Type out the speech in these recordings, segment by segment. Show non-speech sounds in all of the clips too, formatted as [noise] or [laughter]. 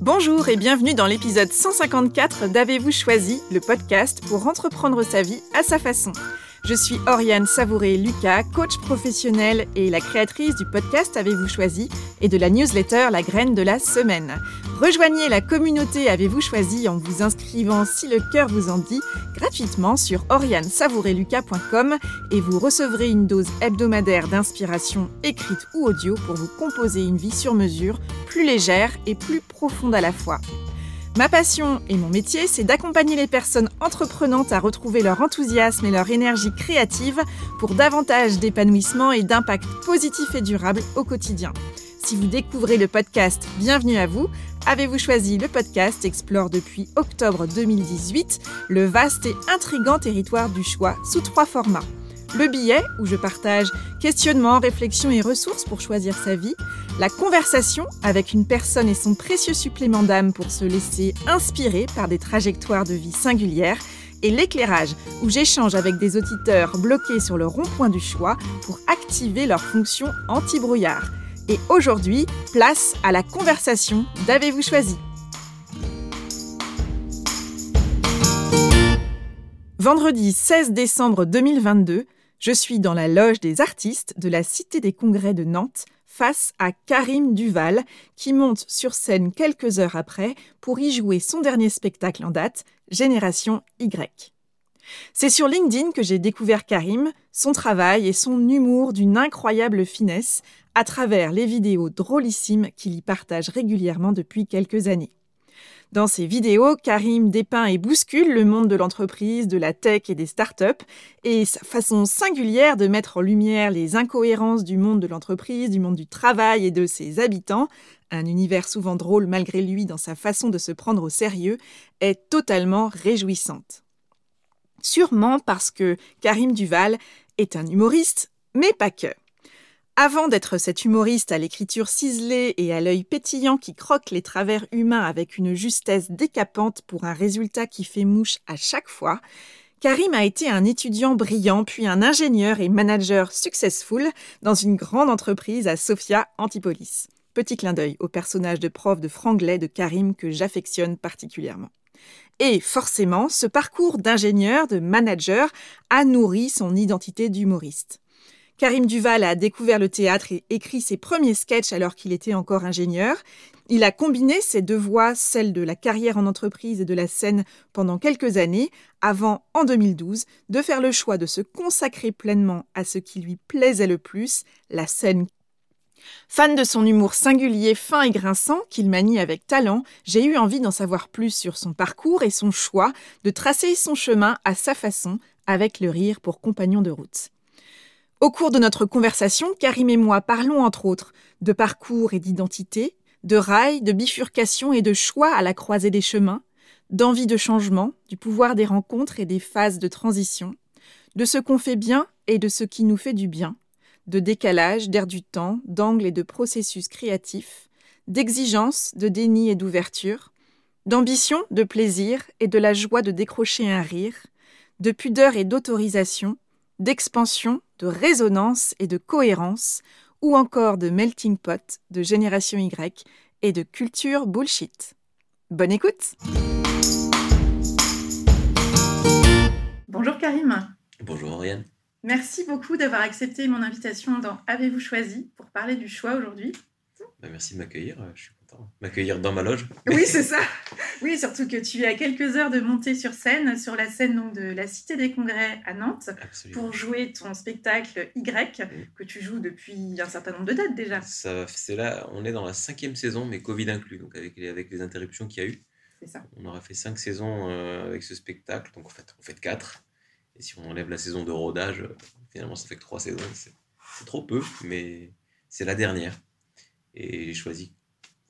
Bonjour et bienvenue dans l'épisode 154 d'Avez-vous choisi, le podcast pour entreprendre sa vie à sa façon. Je suis Oriane Savouré-Lucas, coach professionnel et la créatrice du podcast Avez-vous choisi et de la newsletter La graine de la semaine. Rejoignez la communauté Avez-vous choisi en vous inscrivant si le cœur vous en dit gratuitement sur orianesavourelucas.com et vous recevrez une dose hebdomadaire d'inspiration écrite ou audio pour vous composer une vie sur mesure, plus légère et plus profonde à la fois. Ma passion et mon métier, c'est d'accompagner les personnes entreprenantes à retrouver leur enthousiasme et leur énergie créative pour davantage d'épanouissement et d'impact positif et durable au quotidien. Si vous découvrez le podcast, bienvenue à vous. Avez-vous choisi le podcast explore depuis octobre 2018 le vaste et intrigant territoire du choix sous trois formats. Le billet, où je partage questionnements, réflexions et ressources pour choisir sa vie. La conversation avec une personne et son précieux supplément d'âme pour se laisser inspirer par des trajectoires de vie singulières. Et l'éclairage, où j'échange avec des auditeurs bloqués sur le rond-point du choix pour activer leur fonction anti-brouillard. Et aujourd'hui, place à la conversation d'Avez-vous choisi? Vendredi 16 décembre 2022, je suis dans la loge des artistes de la Cité des Congrès de Nantes face à Karim Duval qui monte sur scène quelques heures après pour y jouer son dernier spectacle en date, Génération Y. C'est sur LinkedIn que j'ai découvert Karim, son travail et son humour d'une incroyable finesse à travers les vidéos drôlissimes qu'il y partage régulièrement depuis quelques années. Dans ses vidéos, Karim dépeint et bouscule le monde de l'entreprise, de la tech et des startups, et sa façon singulière de mettre en lumière les incohérences du monde de l'entreprise, du monde du travail et de ses habitants, un univers souvent drôle malgré lui dans sa façon de se prendre au sérieux, est totalement réjouissante. Sûrement parce que Karim Duval est un humoriste, mais pas que. Avant d'être cet humoriste à l'écriture ciselée et à l'œil pétillant qui croque les travers humains avec une justesse décapante pour un résultat qui fait mouche à chaque fois, Karim a été un étudiant brillant, puis un ingénieur et manager successful dans une grande entreprise à Sofia Antipolis. Petit clin d'œil au personnage de prof de franglais de Karim que j'affectionne particulièrement. Et forcément, ce parcours d'ingénieur, de manager, a nourri son identité d'humoriste. Karim Duval a découvert le théâtre et écrit ses premiers sketchs alors qu'il était encore ingénieur. Il a combiné ses deux voies, celle de la carrière en entreprise et de la scène, pendant quelques années, avant, en 2012, de faire le choix de se consacrer pleinement à ce qui lui plaisait le plus, la scène. Fan de son humour singulier, fin et grinçant, qu'il manie avec talent, j'ai eu envie d'en savoir plus sur son parcours et son choix de tracer son chemin à sa façon, avec le rire pour compagnon de route. Au cours de notre conversation, Karim et moi parlons entre autres de parcours et d'identité, de rails, de bifurcation et de choix à la croisée des chemins, d'envie de changement, du pouvoir des rencontres et des phases de transition, de ce qu'on fait bien et de ce qui nous fait du bien, de décalage, d'air du temps, d'angle et de processus créatifs, d'exigence, de déni et d'ouverture, d'ambition, de plaisir et de la joie de décrocher un rire, de pudeur et d'autorisation, d'expansion, de résonance et de cohérence, ou encore de melting pot, de génération Y et de culture bullshit. Bonne écoute Bonjour Karim. Bonjour Oriane. Merci beaucoup d'avoir accepté mon invitation dans Avez-vous choisi pour parler du choix aujourd'hui? Bah, merci de m'accueillir. Je suis m'accueillir dans ma loge. Oui, [laughs] c'est ça. Oui, surtout que tu es à quelques heures de monter sur scène, sur la scène donc, de la Cité des Congrès à Nantes, pour jouer ton spectacle Y, que tu joues depuis un certain nombre de dates déjà. Ça, c'est là, on est dans la cinquième saison, mais Covid inclus, donc avec les, avec les interruptions qu'il y a eu. C'est ça. On aura fait cinq saisons euh, avec ce spectacle, donc en fait, on fait quatre. Et si on enlève la saison de rodage, euh, finalement, ça fait que trois saisons. C'est, c'est trop peu, mais c'est la dernière. Et j'ai choisi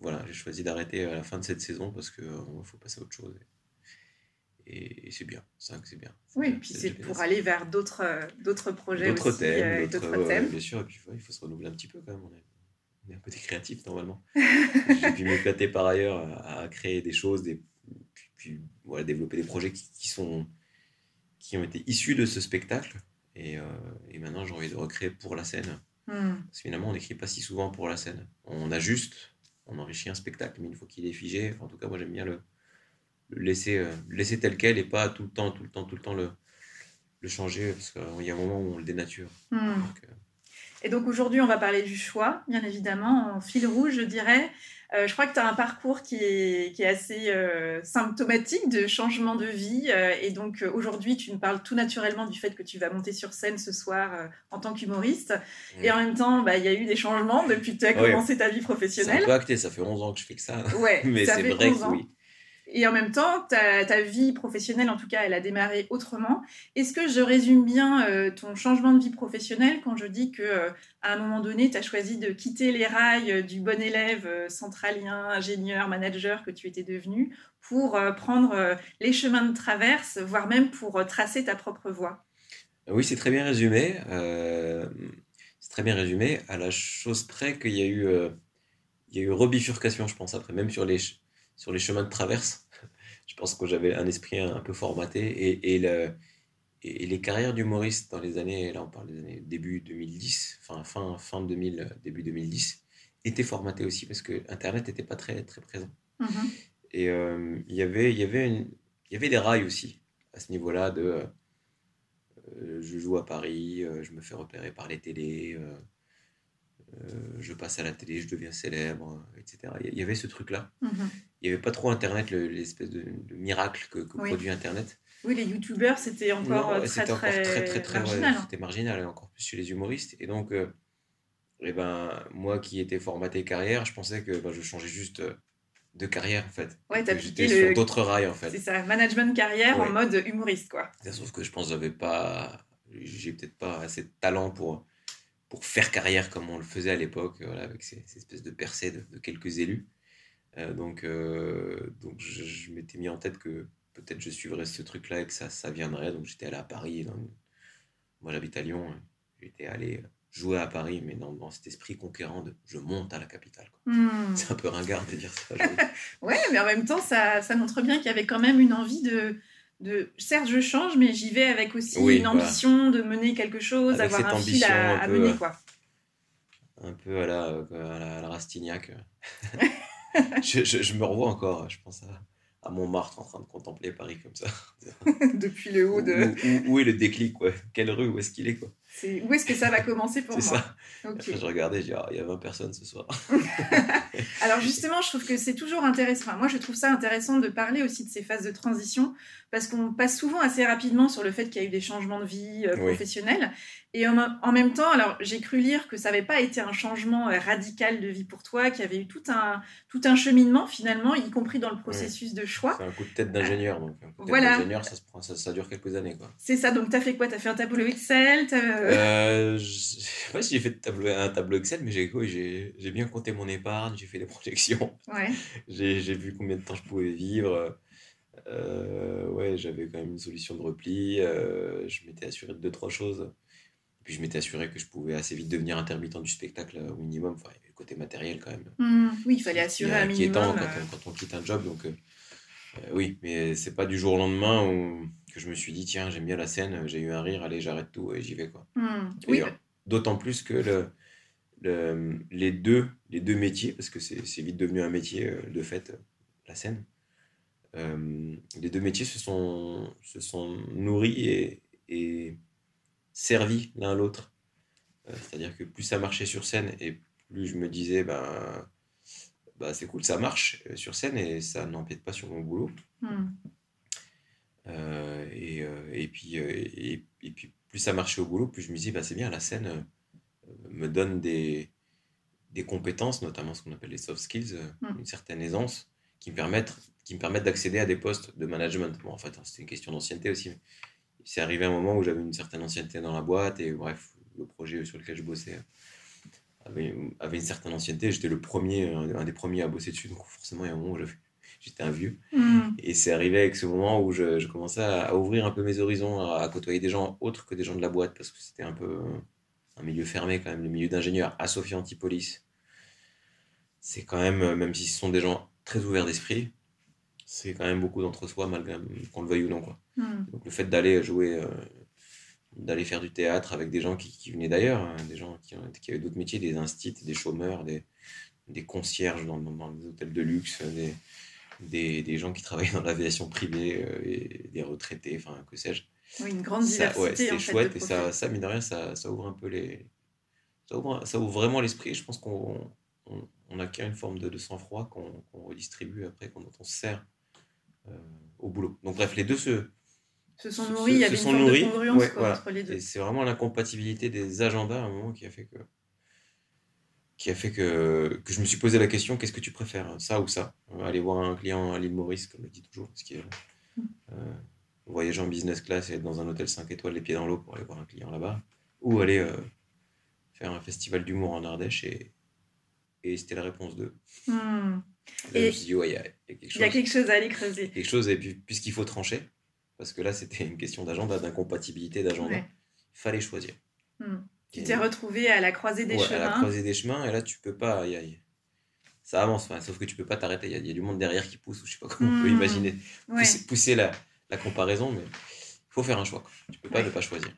voilà, j'ai choisi d'arrêter à la fin de cette saison parce qu'il euh, faut passer à autre chose. Et, c'est bien, c'est bien. Oui, puis c'est pour aller vers d'autres euh, d'autres projets d'autres aussi. Thèmes, euh, d'autres thèmes. Bien sûr, et puis il faut se renouveler un petit peu quand même. On est, on est un peu des créatifs normalement. [laughs] j'ai pu m'éclater par ailleurs à, créer des choses, des, puis, voilà, développer des projets qui, qui, sont, qui ont été issus de ce spectacle. Et, et maintenant, j'ai envie de recréer pour la scène. Hmm. Parce que finalement, on n'écrit pas si souvent pour la scène. On a juste on enrichit un spectacle, mais une fois qu'il est figé, en tout cas, moi j'aime bien le, laisser, laisser tel quel et pas tout le temps, tout le temps, tout le temps le, le changer, parce qu'il y a un moment où on le dénature. Hmm. et donc aujourd'hui, on va parler du choix, bien évidemment, en fil rouge, je dirais. Euh, je crois que tu as un parcours qui est, qui est assez euh, symptomatique de changement de vie. Euh, et donc aujourd'hui, tu nous parles tout naturellement du fait que tu vas monter sur scène ce soir en tant qu'humoriste. Et en même temps, bah, il y a eu des changements depuis que tu as commencé ta vie professionnelle. C'est un peu acté, ça fait 11 ans que je fais que ça. Ouais, [laughs] Mais c'est vrai que oui. Et en même temps, ta, vie professionnelle, en tout cas, elle a démarré autrement. Est-ce que je résume bien euh, ton changement de vie professionnelle quand je dis que euh, à un moment donné, tu as choisi de quitter les rails euh, du bon élève centralien, ingénieur, manager que tu étais devenu pour prendre les chemins de traverse, voire même pour tracer ta propre voie? Oui, c'est très bien résumé. c'est très bien résumé, à la chose près qu'il y a eu, il y a eu rebifurcation, je pense, après, même sur les sur les chemins de traverse. je pense que j'avais un esprit un, peu formaté et, et, le, et les carrières d'humoriste dans les années, là on parle des années début 2010, fin, fin, fin 2000, début 2010, étaient formatées aussi parce que Internet n'était pas très, très présent. Mm-hmm. Et euh, il y avait, il y avait y avait des rails aussi à ce niveau-là de euh, je joue à Paris, euh, je me fais repérer par les télés, euh, je passe à la télé, je deviens célèbre, etc. Il y avait ce truc-là. Mhm. Il n'y avait pas trop Internet, l'espèce de, miracle que, produit Internet. Oui, les youtubeurs, c'était encore, euh, très, très, très, très, marginal. Hein. c'était marginal, encore plus chez les humoristes. Et donc, euh, eh ben, moi qui étais formaté carrière, je pensais que ben, je changeais juste de carrière, en fait. Ouais, t'as J'étais sur d'autres rails, en fait. C'est ça, management carrière en mode humoriste, quoi. Sauf que je pense que j'avais pas... J'ai peut-être pas assez de talent pour pour faire carrière comme on le faisait à l'époque, voilà, avec ces, espèces de percées de, quelques élus. Euh, donc, euh, donc je, m'étais mis en tête que peut-être je suivrais ce truc-là et que ça, ça viendrait. Donc j'étais allé à Paris. Moi j'habite à Lyon. Hein. J'étais allé jouer à Paris, mais dans, dans, cet esprit conquérant de je monte à la capitale. Hmm. C'est un peu ringard de dire ça. [laughs] ouais, mais en même temps, ça, ça montre bien qu'il y avait quand même une envie de, de certes je change mais j'y vais avec aussi une ambition de mener quelque chose d'avoir un fil à, mener quoi un peu à la, à la, Rastignac [laughs] [laughs] je, je, me revois encore je pense à, à Montmartre en train de contempler Paris comme ça. [laughs] Depuis le haut de où, est le déclic quoi? Quelle rue où est-ce qu'il est quoi? Où est-ce que ça va commencer pour moi ça. je regardais, je dis, ah, il y a 20 personnes ce soir. [laughs] Alors justement, je trouve que c'est toujours intéressant. moi, je trouve ça intéressant de parler aussi de ces phases de transition parce qu'on passe souvent assez rapidement sur le fait qu'il y a eu des changements de vie euh, professionnels. Et en, même temps, alors j'ai cru lire que ça n'avait pas été un changement euh, radical de vie pour toi, qu'il y avait eu tout un, tout un cheminement finalement, y compris dans le processus de choix. C'est un coup de tête d'ingénieur. Donc, un coup de voilà. d'ingénieur, ça, ça, ça, dure quelques années. C'est ça, donc tu as fait quoi? Tu as fait un tableau Excel euh, Je sais pas si j'ai fait tableau, un tableau Excel, mais j'ai, j'ai bien compté mon épargne, j'ai fait des [laughs] projections. Ouais. j'ai, j'ai vu combien de temps je pouvais vivre. Euh, ouais, j'avais quand même une solution de repli. Euh, je m'étais assuré de deux, trois choses. Et puis je m'étais assuré que je pouvais assez vite devenir intermittent du spectacle au minimum. Enfin, il y avait le côté matériel quand même. Mmh. oui, il fallait assurer un minimum. Qui est temps quand, on, quand on quitte un job. Donc, oui, mais c'est pas du jour au lendemain où, que je me suis dit, tiens, j'aime bien la scène, j'ai eu un rire, allez, j'arrête tout et j'y vais. quoi. Mmh. Oui. D'autant plus que le, le, les, deux, les deux métiers, parce que c'est vite devenu un métier de fait, la scène. Euh, les deux métiers se sont, se sont nourris et, et servis l'un l'autre. Euh, c'est-à-dire que plus ça marchait sur scène et plus je me disais, ben, bah, c'est cool, ça marche euh, sur scène et ça n'empiète pas sur mon boulot. Hmm. Et, et, puis, et, puis, plus ça marchait au boulot, plus je me disais, bah, c'est bien, la scène me donne des, des compétences, notamment ce qu'on appelle les soft skills, hmm. une certaine aisance, qui me permettent qui me permettent d'accéder à des postes de management. Bon, en fait, hein, c'était une question d'ancienneté aussi. C'est arrivé un moment où j'avais une certaine ancienneté dans la boîte et bref, le projet sur lequel je bossais avait, avait une certaine ancienneté. J'étais le premier, un des premiers à bosser dessus, donc forcément, il y a un moment où j'étais un vieux. Mm. Et c'est arrivé avec ce moment où je, commençais à, ouvrir un peu mes horizons, à, côtoyer des gens autres que des gens de la boîte, parce que c'était un peu un milieu fermé quand même, le milieu d'ingénieurs à Sophie Antipolis. C'est quand même, même si ce sont des gens très ouverts d'esprit, c'est quand même beaucoup d'entre-soi, malgré qu'on le veuille ou non. Quoi. Hmm. Donc le fait d'aller jouer, euh, d'aller faire du théâtre avec des gens qui, qui venaient d'ailleurs, hein, des gens qui, qui avaient d'autres métiers, des instits, des chômeurs, des, des concierges dans, dans, des hôtels de luxe, des, des, des gens qui travaillent dans l'aviation privée et des retraités, enfin, que sais-je. Oui, une grande diversité. Ouais, c'était chouette et ça, ça, mine de rien, ça, ça ouvre un peu les. Ça ouvre, ça ouvre vraiment l'esprit. Je pense qu'on on, on acquiert une forme de, de sang-froid qu'on redistribue après, quand on se sert euh, au boulot. Donc, bref, les deux se. Se sont nourris, il y avait une forme de congruence ouais, voilà. entre les deux. C'est vraiment l'incompatibilité des agendas à un moment qui a fait que qui a fait que, que je me suis posé la question qu'est-ce que tu préfères, ça ou ça? Aller voir un client à l'île Maurice, comme je dis toujours, ce qui est mm. euh, voyager en business class et être dans un hôtel 5 étoiles, les pieds dans l'eau pour aller voir un client là-bas, ou aller euh, faire un festival d'humour en Ardèche et, et c'était la réponse 2. Hmm. je me suis dit, ouais, il y, a quelque chose. Il y a quelque chose à aller creuser. Quelque chose, et puis, puisqu'il faut trancher, parce que là, c'était une question d'agenda, d'incompatibilité d'agenda, il fallait choisir. Hmm. Tu t'es retrouvé à la croisée des chemins. À la croisée des chemins, et là, tu peux pas. Y a, ça avance, sauf que tu peux pas t'arrêter. Il y, a du monde derrière qui pousse, ou je sais pas comment on peut hmm. imaginer. Pousser, la, la, comparaison, mais il faut faire un choix. Quoi. Tu peux pas ne pas choisir.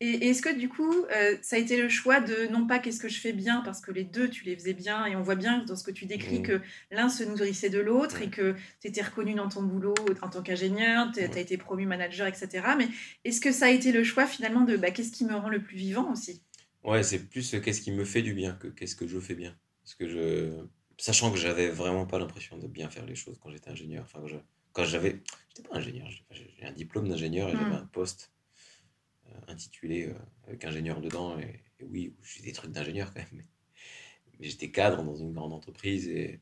Et, est-ce que du coup, euh, ça a été le choix de non pas qu'est-ce que je fais bien, parce que les deux, tu les faisais bien, et on voit bien dans ce que tu décris mmh. que l'un se nourrissait de l'autre, et que tu étais reconnu dans ton boulot en tant qu'ingénieur, tu as été promu manager, etc. Mais est-ce que ça a été le choix finalement de bah, qu'est-ce qui me rend le plus vivant aussi? Ouais, c'est plus qu'est-ce qui me fait du bien que qu'est-ce que je fais bien. Parce que je... Sachant que j'avais vraiment pas l'impression de bien faire les choses quand j'étais ingénieur. Enfin, quand j'avais... J'étais pas ingénieur, j'ai un diplôme d'ingénieur et j'avais mmh. un poste intitulé euh, avec ingénieur dedans. Et, oui, j'ai des trucs d'ingénieur quand même. Mais, j'étais cadre dans une grande entreprise et,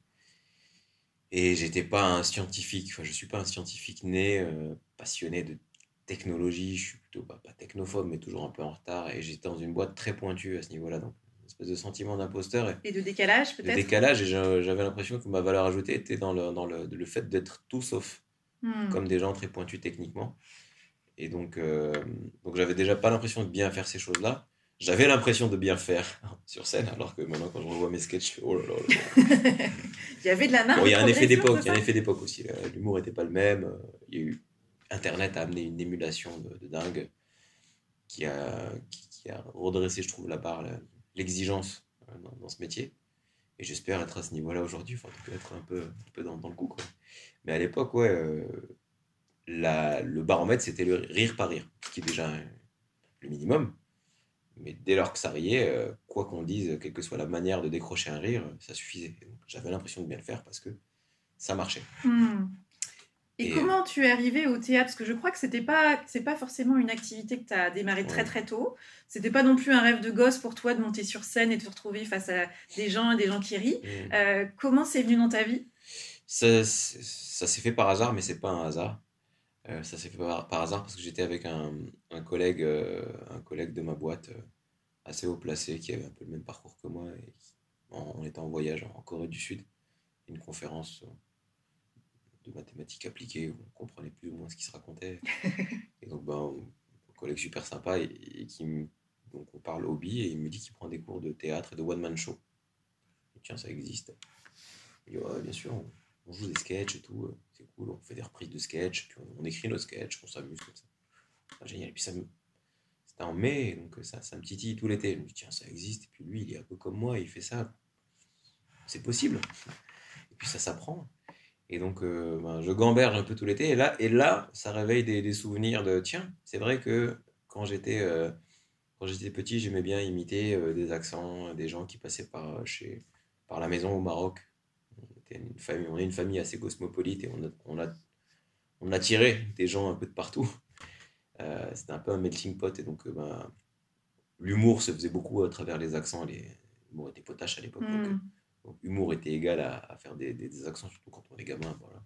et j'étais pas un scientifique. Enfin, je suis pas un scientifique né, euh, passionné de technologie. Je suis plutôt pas, pas technophobe, mais toujours un peu en retard. Et j'étais dans une boîte très pointue à ce niveau-là. Donc, une espèce de sentiment d'imposteur. Et, de décalage, peut-être? De décalage. Et j'avais l'impression que ma valeur ajoutée était dans le, dans le, le fait d'être tout sauf. Hmm. Comme des gens très pointus techniquement. Et donc, euh, donc j'avais déjà pas l'impression de bien faire ces choses-là. J'avais l'impression de bien faire [laughs] sur scène, alors que maintenant, quand je revois mes sketchs, je fais oh là là. [laughs] il y avait de la. Bon, il y a un effet d'époque, il y a un effet d'époque aussi. L'humour n'était pas le même. Il y a eu Internet a amené une émulation de, dingue qui a, qui, a redressé, je trouve, la barre, l'exigence euh, dans, ce métier. Et j'espère être à ce niveau-là aujourd'hui, enfin, en tout cas être un peu, un peu dans, dans le coup. Quoi. Mais à l'époque, ouais, euh, la, le baromètre, c'était le rire par rire, ce qui est déjà le minimum. Mais dès lors que ça riait, euh, quoi qu'on dise, quelle que soit la manière de décrocher un rire, ça suffisait. J'avais l'impression de bien le faire parce que ça marchait. Hmm. Et, comment tu es arrivé au théâtre? Parce que je crois que c'était pas, c'est pas forcément une activité que tu as démarré très très tôt. C'était pas non plus un rêve de gosse pour toi de monter sur scène et de te retrouver face à des gens et des gens qui rient. Hmm. Euh, comment c'est venu dans ta vie? Ça, ça s'est fait par hasard, mais c'est pas un hasard. Euh, ça s'est fait par, hasard parce que j'étais avec un, un collègue, euh, un collègue de ma boîte euh, assez haut placé qui avait un peu le même parcours que moi. Et on était en voyage en Corée du Sud, une conférence de mathématiques appliquées où on comprenait plus ou moins ce qui se racontait. [laughs] et donc, ben, un collègue super sympa et, qui donc on parle hobby et il me dit qu'il prend des cours de théâtre et de one-man show. Et tiens, ça existe. Et ouais, bien sûr, on joue des sketchs et tout, euh, c'est cool, on fait des reprises de sketchs, puis on, écrit nos sketchs, on s'amuse comme ça. Génial. Et puis ça me... C'était en mai, donc ça, ça me titille tout l'été. Je me dis, tiens, ça existe, et puis lui, il est un peu comme moi, il fait ça. C'est possible. Et puis ça s'apprend. Et donc, euh, ben, je gamberge un peu tout l'été. Et là, et là, ça réveille des, souvenirs de tiens, c'est vrai que quand j'étais euh, quand j'étais petit, j'aimais bien imiter des accents, des gens qui passaient par, chez, par la maison au Maroc une famille, on est une famille assez cosmopolite et on a, on a, on a tiré des gens un peu de partout. Euh, c'était un peu un melting pot et donc euh, ben, l'humour se faisait beaucoup à travers les accents. Les, l'humour était potache à l'époque. Donc, hmm. l'humour était égal à, faire des, des, accents, surtout quand on est gamin. Voilà.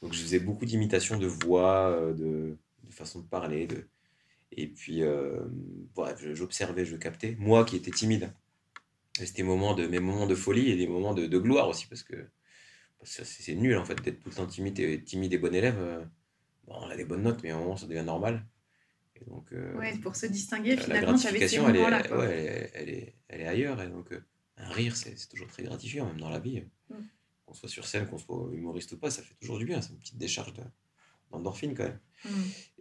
Donc je faisais beaucoup d'imitations de voix, euh, de, de, façon de parler. De... Et puis, bref, j'observais, je captais. Moi qui étais timide, c'était moments de, mes moments de folie et des moments de, de gloire aussi, parce que, c'est nul en fait d'être tout le temps timide et, timide et bon élève. Euh, bon, on a des bonnes notes, mais à un moment ça devient normal. Et donc, euh, ouais, pour se distinguer, finalement, tu avais ces moments-là. Elle, ouais, elle, est, elle est ailleurs. Et donc, euh, un rire, c'est toujours très gratifiant, même dans la vie. Mm. Qu'on soit sur scène, qu'on soit humoriste ou pas, ça fait toujours du bien. C'est une petite décharge d'endorphine quand même. Mm.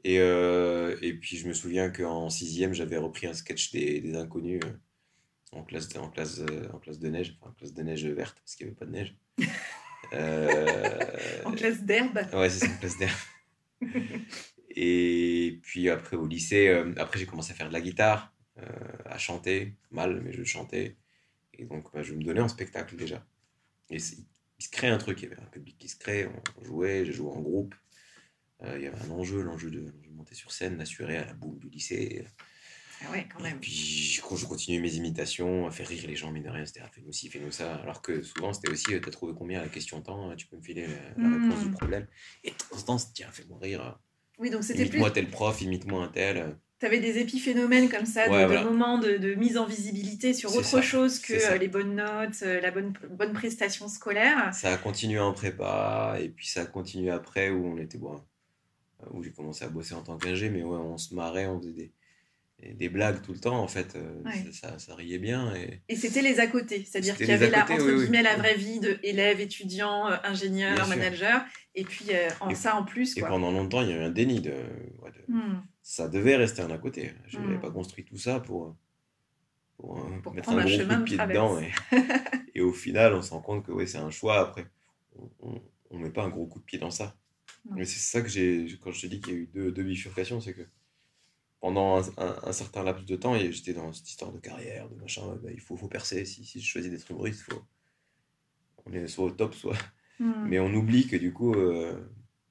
Et, et puis, je me souviens qu'en sixième, j'avais repris un sketch des, des inconnus en classe, en classe, euh, en classe de neige, enfin en classe de neige verte, parce qu'il n'y avait pas de neige. [laughs] en classe d'herbe Ouais, c'est ça, en classe d'herbe. [laughs] Et puis après au lycée, après j'ai commencé à faire de la guitare, à chanter, mal, mais je chantais. Et donc bah, je me donnais en spectacle déjà. Et il se crée un truc, il y avait un public qui se crée, on jouait, j'ai joué en groupe. Euh, il y avait un enjeu, l'enjeu de, monter sur scène, d'assurer à la boule du lycée. Ah ouais, quand même. Et puis quand je continuais mes imitations, à faire rire les gens, mais de rien, c'était ah, fais-nous ci, fais-nous ça. Alors que souvent c'était aussi, euh, t'as trouvé combien la question temps, tu peux me filer la, réponse du problème. Et de temps en temps, tiens, fais-moi rire. Oui, donc c'était Imite-moi tel prof, imite-moi un tel tu avais des épiphénomènes comme ça, de, moments de, mise en visibilité sur autre chose que euh, les bonnes notes, euh, la bonne, bonne prestation scolaire. Ça a continué en prépa, et puis ça a continué après où on était bon, où j'ai commencé à bosser en tant qu'ingé, mais ouais, on se marrait, on faisait des, des blagues tout le temps en fait euh, ça, ça, riait bien et, et c'était les à côté c'est-à-dire qu'il y avait la, entre guillemets la vraie vie de élève étudiant ingénieur manager et puis en ça en plus et pendant longtemps il y a eu un déni de, hmm ça devait rester un à côté. Je n'avais hmm. pas construit tout ça pour, pour, euh, mettre un, gros coup de pied dedans. [laughs] Et, au final, on se rend compte que ouais, c'est un choix. Après, on ne met pas un gros coup de pied dans ça. Mais c'est ça que j'ai, quand je t'ai dit qu'il y a eu deux, deux bifurcations, c'est que pendant un, certain laps de temps, j'étais dans cette histoire de carrière, de machin, bah, il faut, faut percer. Si, si je choisis d'être humoriste, faut, on est soit au top, soit. Hmm. Mais on oublie que du coup, euh,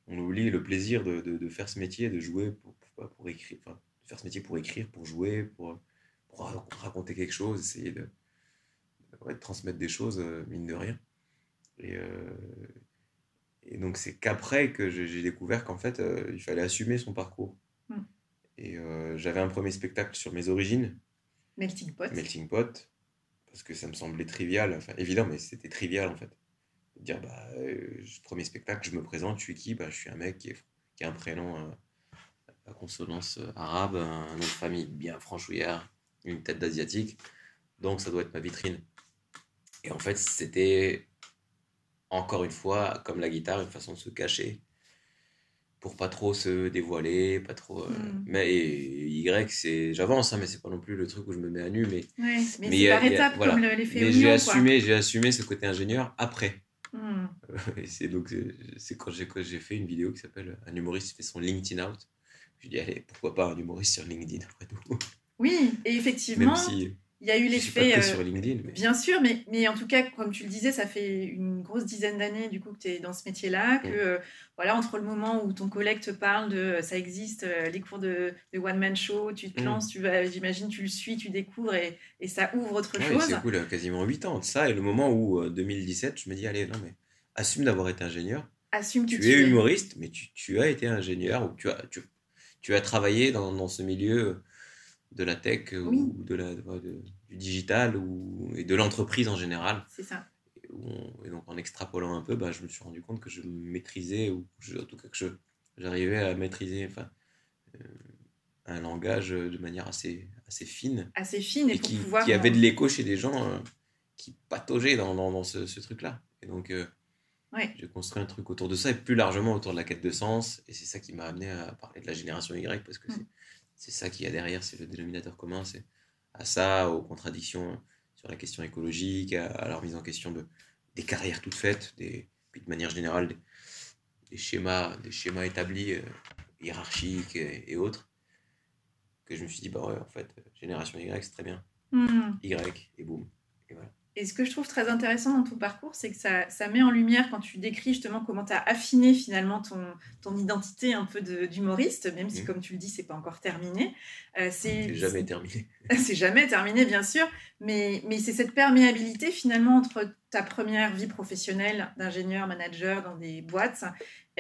on oublie le plaisir de, de, de, faire ce métier, de jouer pour, pour écrire, enfin, faire ce métier pour écrire, pour jouer, pour, pour raconter quelque chose, essayer de, transmettre des choses, euh, mine de rien. Et, euh, et donc, c'est qu'après que j'ai découvert qu'en fait, il fallait assumer son parcours. Et j'avais un premier spectacle sur mes origines. Melting Pot. Melting Pot. Parce que ça me semblait trivial, enfin évident, mais c'était trivial en fait. dire, bah, premier spectacle, je me présente, je suis qui? Bah, Je suis un mec qui, qui a un prénom consonance euh, arabe, un nom de famille bien franchouillard, une tête d'asiatique. Donc ça doit être ma vitrine. Et en fait, c'était encore une fois, comme la guitare, une façon de se cacher pour pas trop se dévoiler, pas trop. Euh, hmm. Mais Y, c'est. J'avance, hein, mais c'est pas non plus le truc où je me mets à nu. Mais, mais, c'est par étapes, comme l'effet Mais j'ai assumé, j'ai assumé ce côté ingénieur après. Hmm. [laughs] c'est donc c'est quand j'ai fait une vidéo qui s'appelle Un humoriste fait son LinkedIn out. Je dis, allez, pourquoi pas un humoriste sur LinkedIn après tout? Oui, et effectivement, il y a eu l'effet. Euh, sur LinkedIn. Bien sûr, mais, mais en tout cas, comme tu le disais, ça fait une grosse dizaine d'années du coup que tu es dans ce métier-là, que mm. euh, voilà, entre le moment où ton collègue te parle de euh, ça existe, les cours de, de one-man show, tu te mm. lances, tu vas, j'imagine, tu le suis, tu découvres et, et ça ouvre autre chose. C'est cool, quasiment 8 ans de ça, et le moment où, 2017, je me dis, allez, non, mais assume d'avoir été ingénieur. Assume que tu, es humoriste, mais tu, tu, as été ingénieur, ou tu as. Tu, tu as travaillé dans, dans ce milieu de la tech ou de la, du digital ou, et de l'entreprise en général. C'est ça. Et, donc en extrapolant un peu, bah, je me suis rendu compte que je maîtrisais, ou en tout cas que j'arrivais à maîtriser enfin, euh, un langage de manière assez, assez fine. Assez fine et, qui, pouvoir... qui avait de l'écho chez des gens euh, qui pataugeaient dans, dans, dans ce, ce truc-là. Et donc, euh, j'ai construit un truc autour de ça et plus largement autour de la quête de sens. Et c'est ça qui m'a amené à parler de la génération Y parce que mm. c'est ça qui y a derrière, c'est le dénominateur commun. C'est à ça, aux contradictions sur la question écologique, à, la remise en question de, des carrières toutes faites, des, puis de manière générale des, schémas, des schémas établis, euh, hiérarchiques et, autres. Que je me suis dit, bah ouais, en fait, génération Y, c'est très bien. Mm. Y, et boum. Et voilà. Et ce que je trouve très intéressant dans ton parcours, c'est que ça, ça, met en lumière quand tu décris justement comment tu as affiné finalement ton, ton identité un peu d'humoriste, même si, mmh. comme tu le dis, c'est pas encore terminé. Euh, c'est jamais terminé. [laughs] c'est jamais terminé, bien sûr, mais, mais c'est cette perméabilité finalement entre ta première vie professionnelle d'ingénieur, manager dans des boîtes,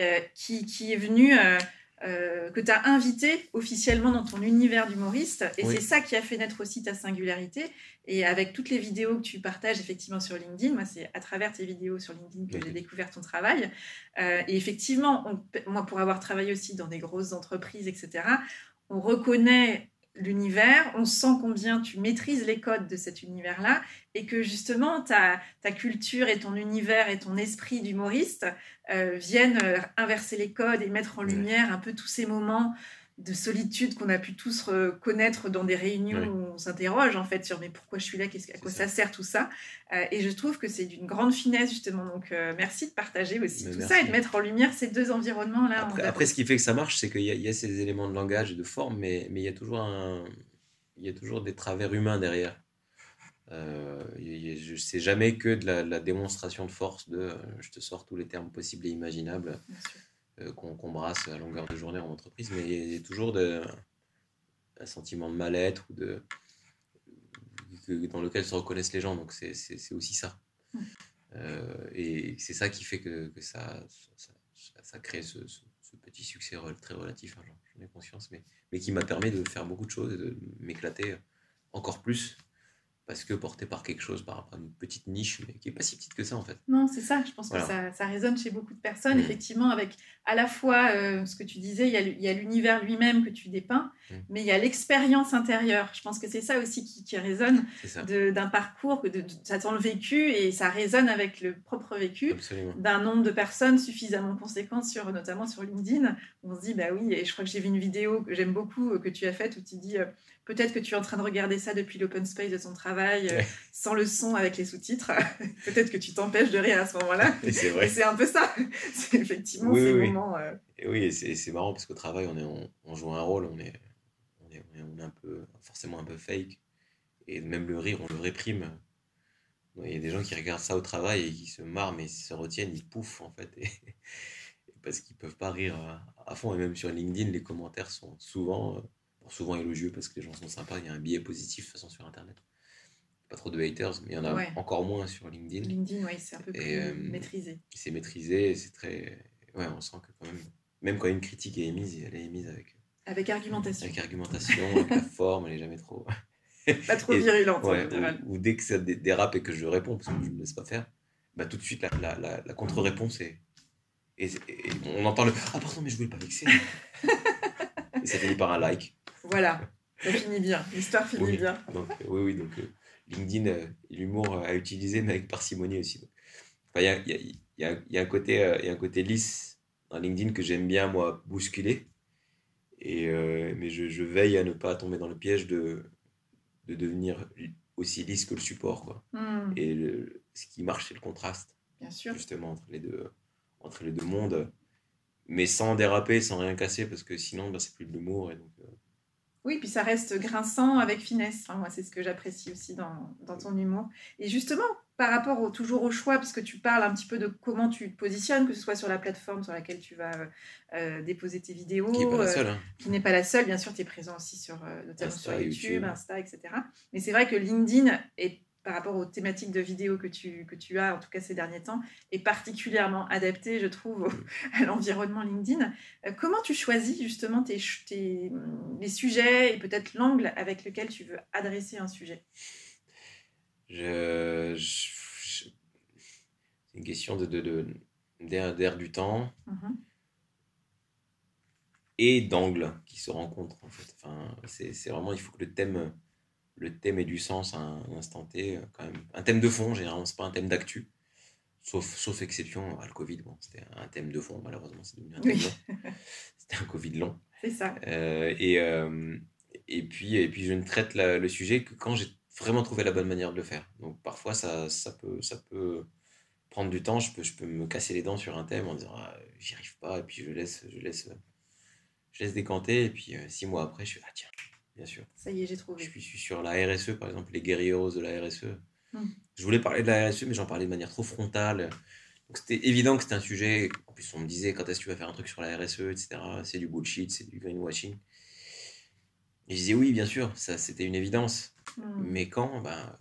euh, qui, qui, est venue. Euh, euh, que tu as invité officiellement dans ton univers d'humoriste. Et c'est ça qui a fait naître aussi ta singularité. Et avec toutes les vidéos que tu partages effectivement sur LinkedIn, moi, c'est à travers tes vidéos sur LinkedIn que j'ai découvert ton travail. Euh, et effectivement, moi, pour avoir travaillé aussi dans des grosses entreprises, etc., on reconnaît l'univers, on sent combien tu maîtrises les codes de cet univers-là et que justement ta, ta, culture et ton univers et ton esprit d'humoriste euh, viennent inverser les codes et mettre en lumière un peu tous ces moments de solitude qu'on a pu tous connaître dans des réunions où on s'interroge en fait sur mais pourquoi je suis là, qu'est-ce, à quoi ça. sert tout ça. Euh, et je trouve que c'est d'une grande finesse justement. Donc euh, merci de partager aussi tout ça et de mettre en lumière ces deux environnements là. Après, ce qui fait que ça marche, c'est qu'il y, a ces éléments de langage et de forme, mais, mais il, y a toujours un, il y a toujours des travers humains derrière. Euh, je sais jamais que de la, démonstration de force de je te sors tous les termes possibles et imaginables. Euh, qu'on brasse à longueur de journée en entreprise, mais il y a toujours de, un sentiment de mal-être ou de, dans lequel se reconnaissent les gens. Donc c'est aussi ça. Euh, et c'est ça qui fait que, que ça, ça, ça, crée ce, petit succès très relatif, hein, j'en ai conscience, mais, mais qui m'a permis de faire beaucoup de choses et de m'éclater encore plus parce que porté par quelque chose, par rapport à une petite niche, mais qui n'est pas si petite que ça en fait. Non, c'est ça, je pense que ça, ça, résonne chez beaucoup de personnes, mm. effectivement, avec à la fois euh, ce que tu disais, il y a l'univers lui-même que tu dépeins, mm. mais il y a l'expérience intérieure. Je pense que c'est ça aussi qui, qui résonne d'un parcours, de, ça sent le vécu et ça résonne avec le propre vécu d'un nombre de personnes suffisamment conséquent, sur, notamment sur LinkedIn. On se dit, bah oui, et je crois que j'ai vu une vidéo que j'aime beaucoup, euh, que tu as faite, où tu dis... Euh, Peut-être que tu es en train de regarder ça depuis l'open space de ton travail, euh, sans le son, avec les sous-titres. [laughs] Peut-être que tu t'empêches de rire à ce moment-là. [laughs] c'est vrai. C'est un peu ça. [laughs] C'est effectivement ces oui. moments. Euh... Et oui, c'est marrant parce qu'au travail, on, est, on, joue un rôle, on est, on est, on est, un peu, forcément un peu fake. Et même le rire, on le réprime. Il y a des gens qui regardent ça au travail et qui se marrent, mais ils se retiennent, ils pouffent en fait. Et, parce qu'ils peuvent pas rire à, fond. Et même sur LinkedIn, les commentaires sont souvent. Souvent élogieux parce que les gens sont sympas, il y a un biais positif de façon sur Internet. Pas trop de haters, mais il y en a encore moins sur LinkedIn. LinkedIn, oui, c'est un peu plus euh, maîtrisé. C'est maîtrisé, c'est très. Ouais, on sent que quand même, même quand une critique est émise, elle est émise avec. Avec argumentation. Avec argumentation, avec la [laughs] forme, elle est jamais trop. [laughs] pas trop virulente ouais, ou, dès que ça dérape et que je réponds, parce que je ne me laisse pas faire, bah, tout de suite la, la, la, contre-réponse est. Et, on entend le Ah, pardon, mais je voulais pas vexer. et ça finit par un like. Voilà, ça finit bien. L'histoire finit bien. Donc, euh, oui, oui, donc euh, LinkedIn, euh, l'humour à utiliser, mais avec parcimonie aussi. Il y, a, y, a, y, a, y, a, un côté, y a un côté lisse dans LinkedIn que j'aime bien, moi, bousculer. Et, mais je, je, veille à ne pas tomber dans le piège de, de devenir aussi lisse que le support. Quoi. Hmm. Et le, ce qui marche, c'est le contraste. Bien sûr. Justement, entre les deux, entre les deux mondes. Mais sans déraper, sans rien casser, parce que sinon, bah, c'est plus de l'humour. Et donc, oui, puis ça reste grinçant avec finesse. moi, c'est ce que j'apprécie aussi dans, dans, ton humour. Et justement, par rapport au, toujours au choix, parce que tu parles un petit peu de comment tu te positionnes, que ce soit sur la plateforme sur laquelle tu vas euh, déposer tes vidéos. Qui n'est pas la seule. Hein. Qui n'est pas la seule. Bien sûr, tu es présent aussi sur, euh, notamment sur YouTube, YouTube, Insta, etc. Mais c'est vrai que LinkedIn est par rapport aux thématiques de vidéos que tu, que tu as, en tout cas ces derniers temps, est particulièrement adapté, je trouve, [laughs] à l'environnement LinkedIn. Euh, comment tu choisis justement tes, tes, les sujets et peut-être l'angle avec lequel tu veux adresser un sujet? Je, C'est une question de, de, d'air, du temps mm-hmm. et d'angle qui se rencontrent en fait. Enfin, c'est, c'est vraiment, il faut que le thème le thème ait du sens à un instant T, euh, quand même. Un thème de fond, généralement, c'est pas un thème d'actu. Sauf, sauf exception, le Covid, bon, c'était un thème de fond, malheureusement, c'est devenu un thème long. [laughs] C'était un Covid long. C'est ça. Euh, et, euh, et, puis, et puis, je ne traite le sujet que quand j'ai vraiment trouvé la bonne manière de le faire. Donc, parfois, ça, ça, peut, ça peut prendre du temps. Je peux, je peux me casser les dents sur un thème en disant, ah, j'y arrive pas, et puis je laisse, je laisse, je laisse décanter, et puis six mois après, je suis, ah tiens, bien sûr. Ça y est, j'ai trouvé. Je suis sur la RSE, par exemple, les guerrieros de la RSE. Hmm. Je voulais parler de la RSE, mais j'en parlais de manière trop frontale. Donc c'était évident que c'était un sujet. En plus, on me disait quand est-ce que tu vas faire un truc sur la RSE, etc. C'est du bullshit, c'est du greenwashing. Et je disais oui, bien sûr, ça c'était une évidence. Hmm. Mais quand, ben,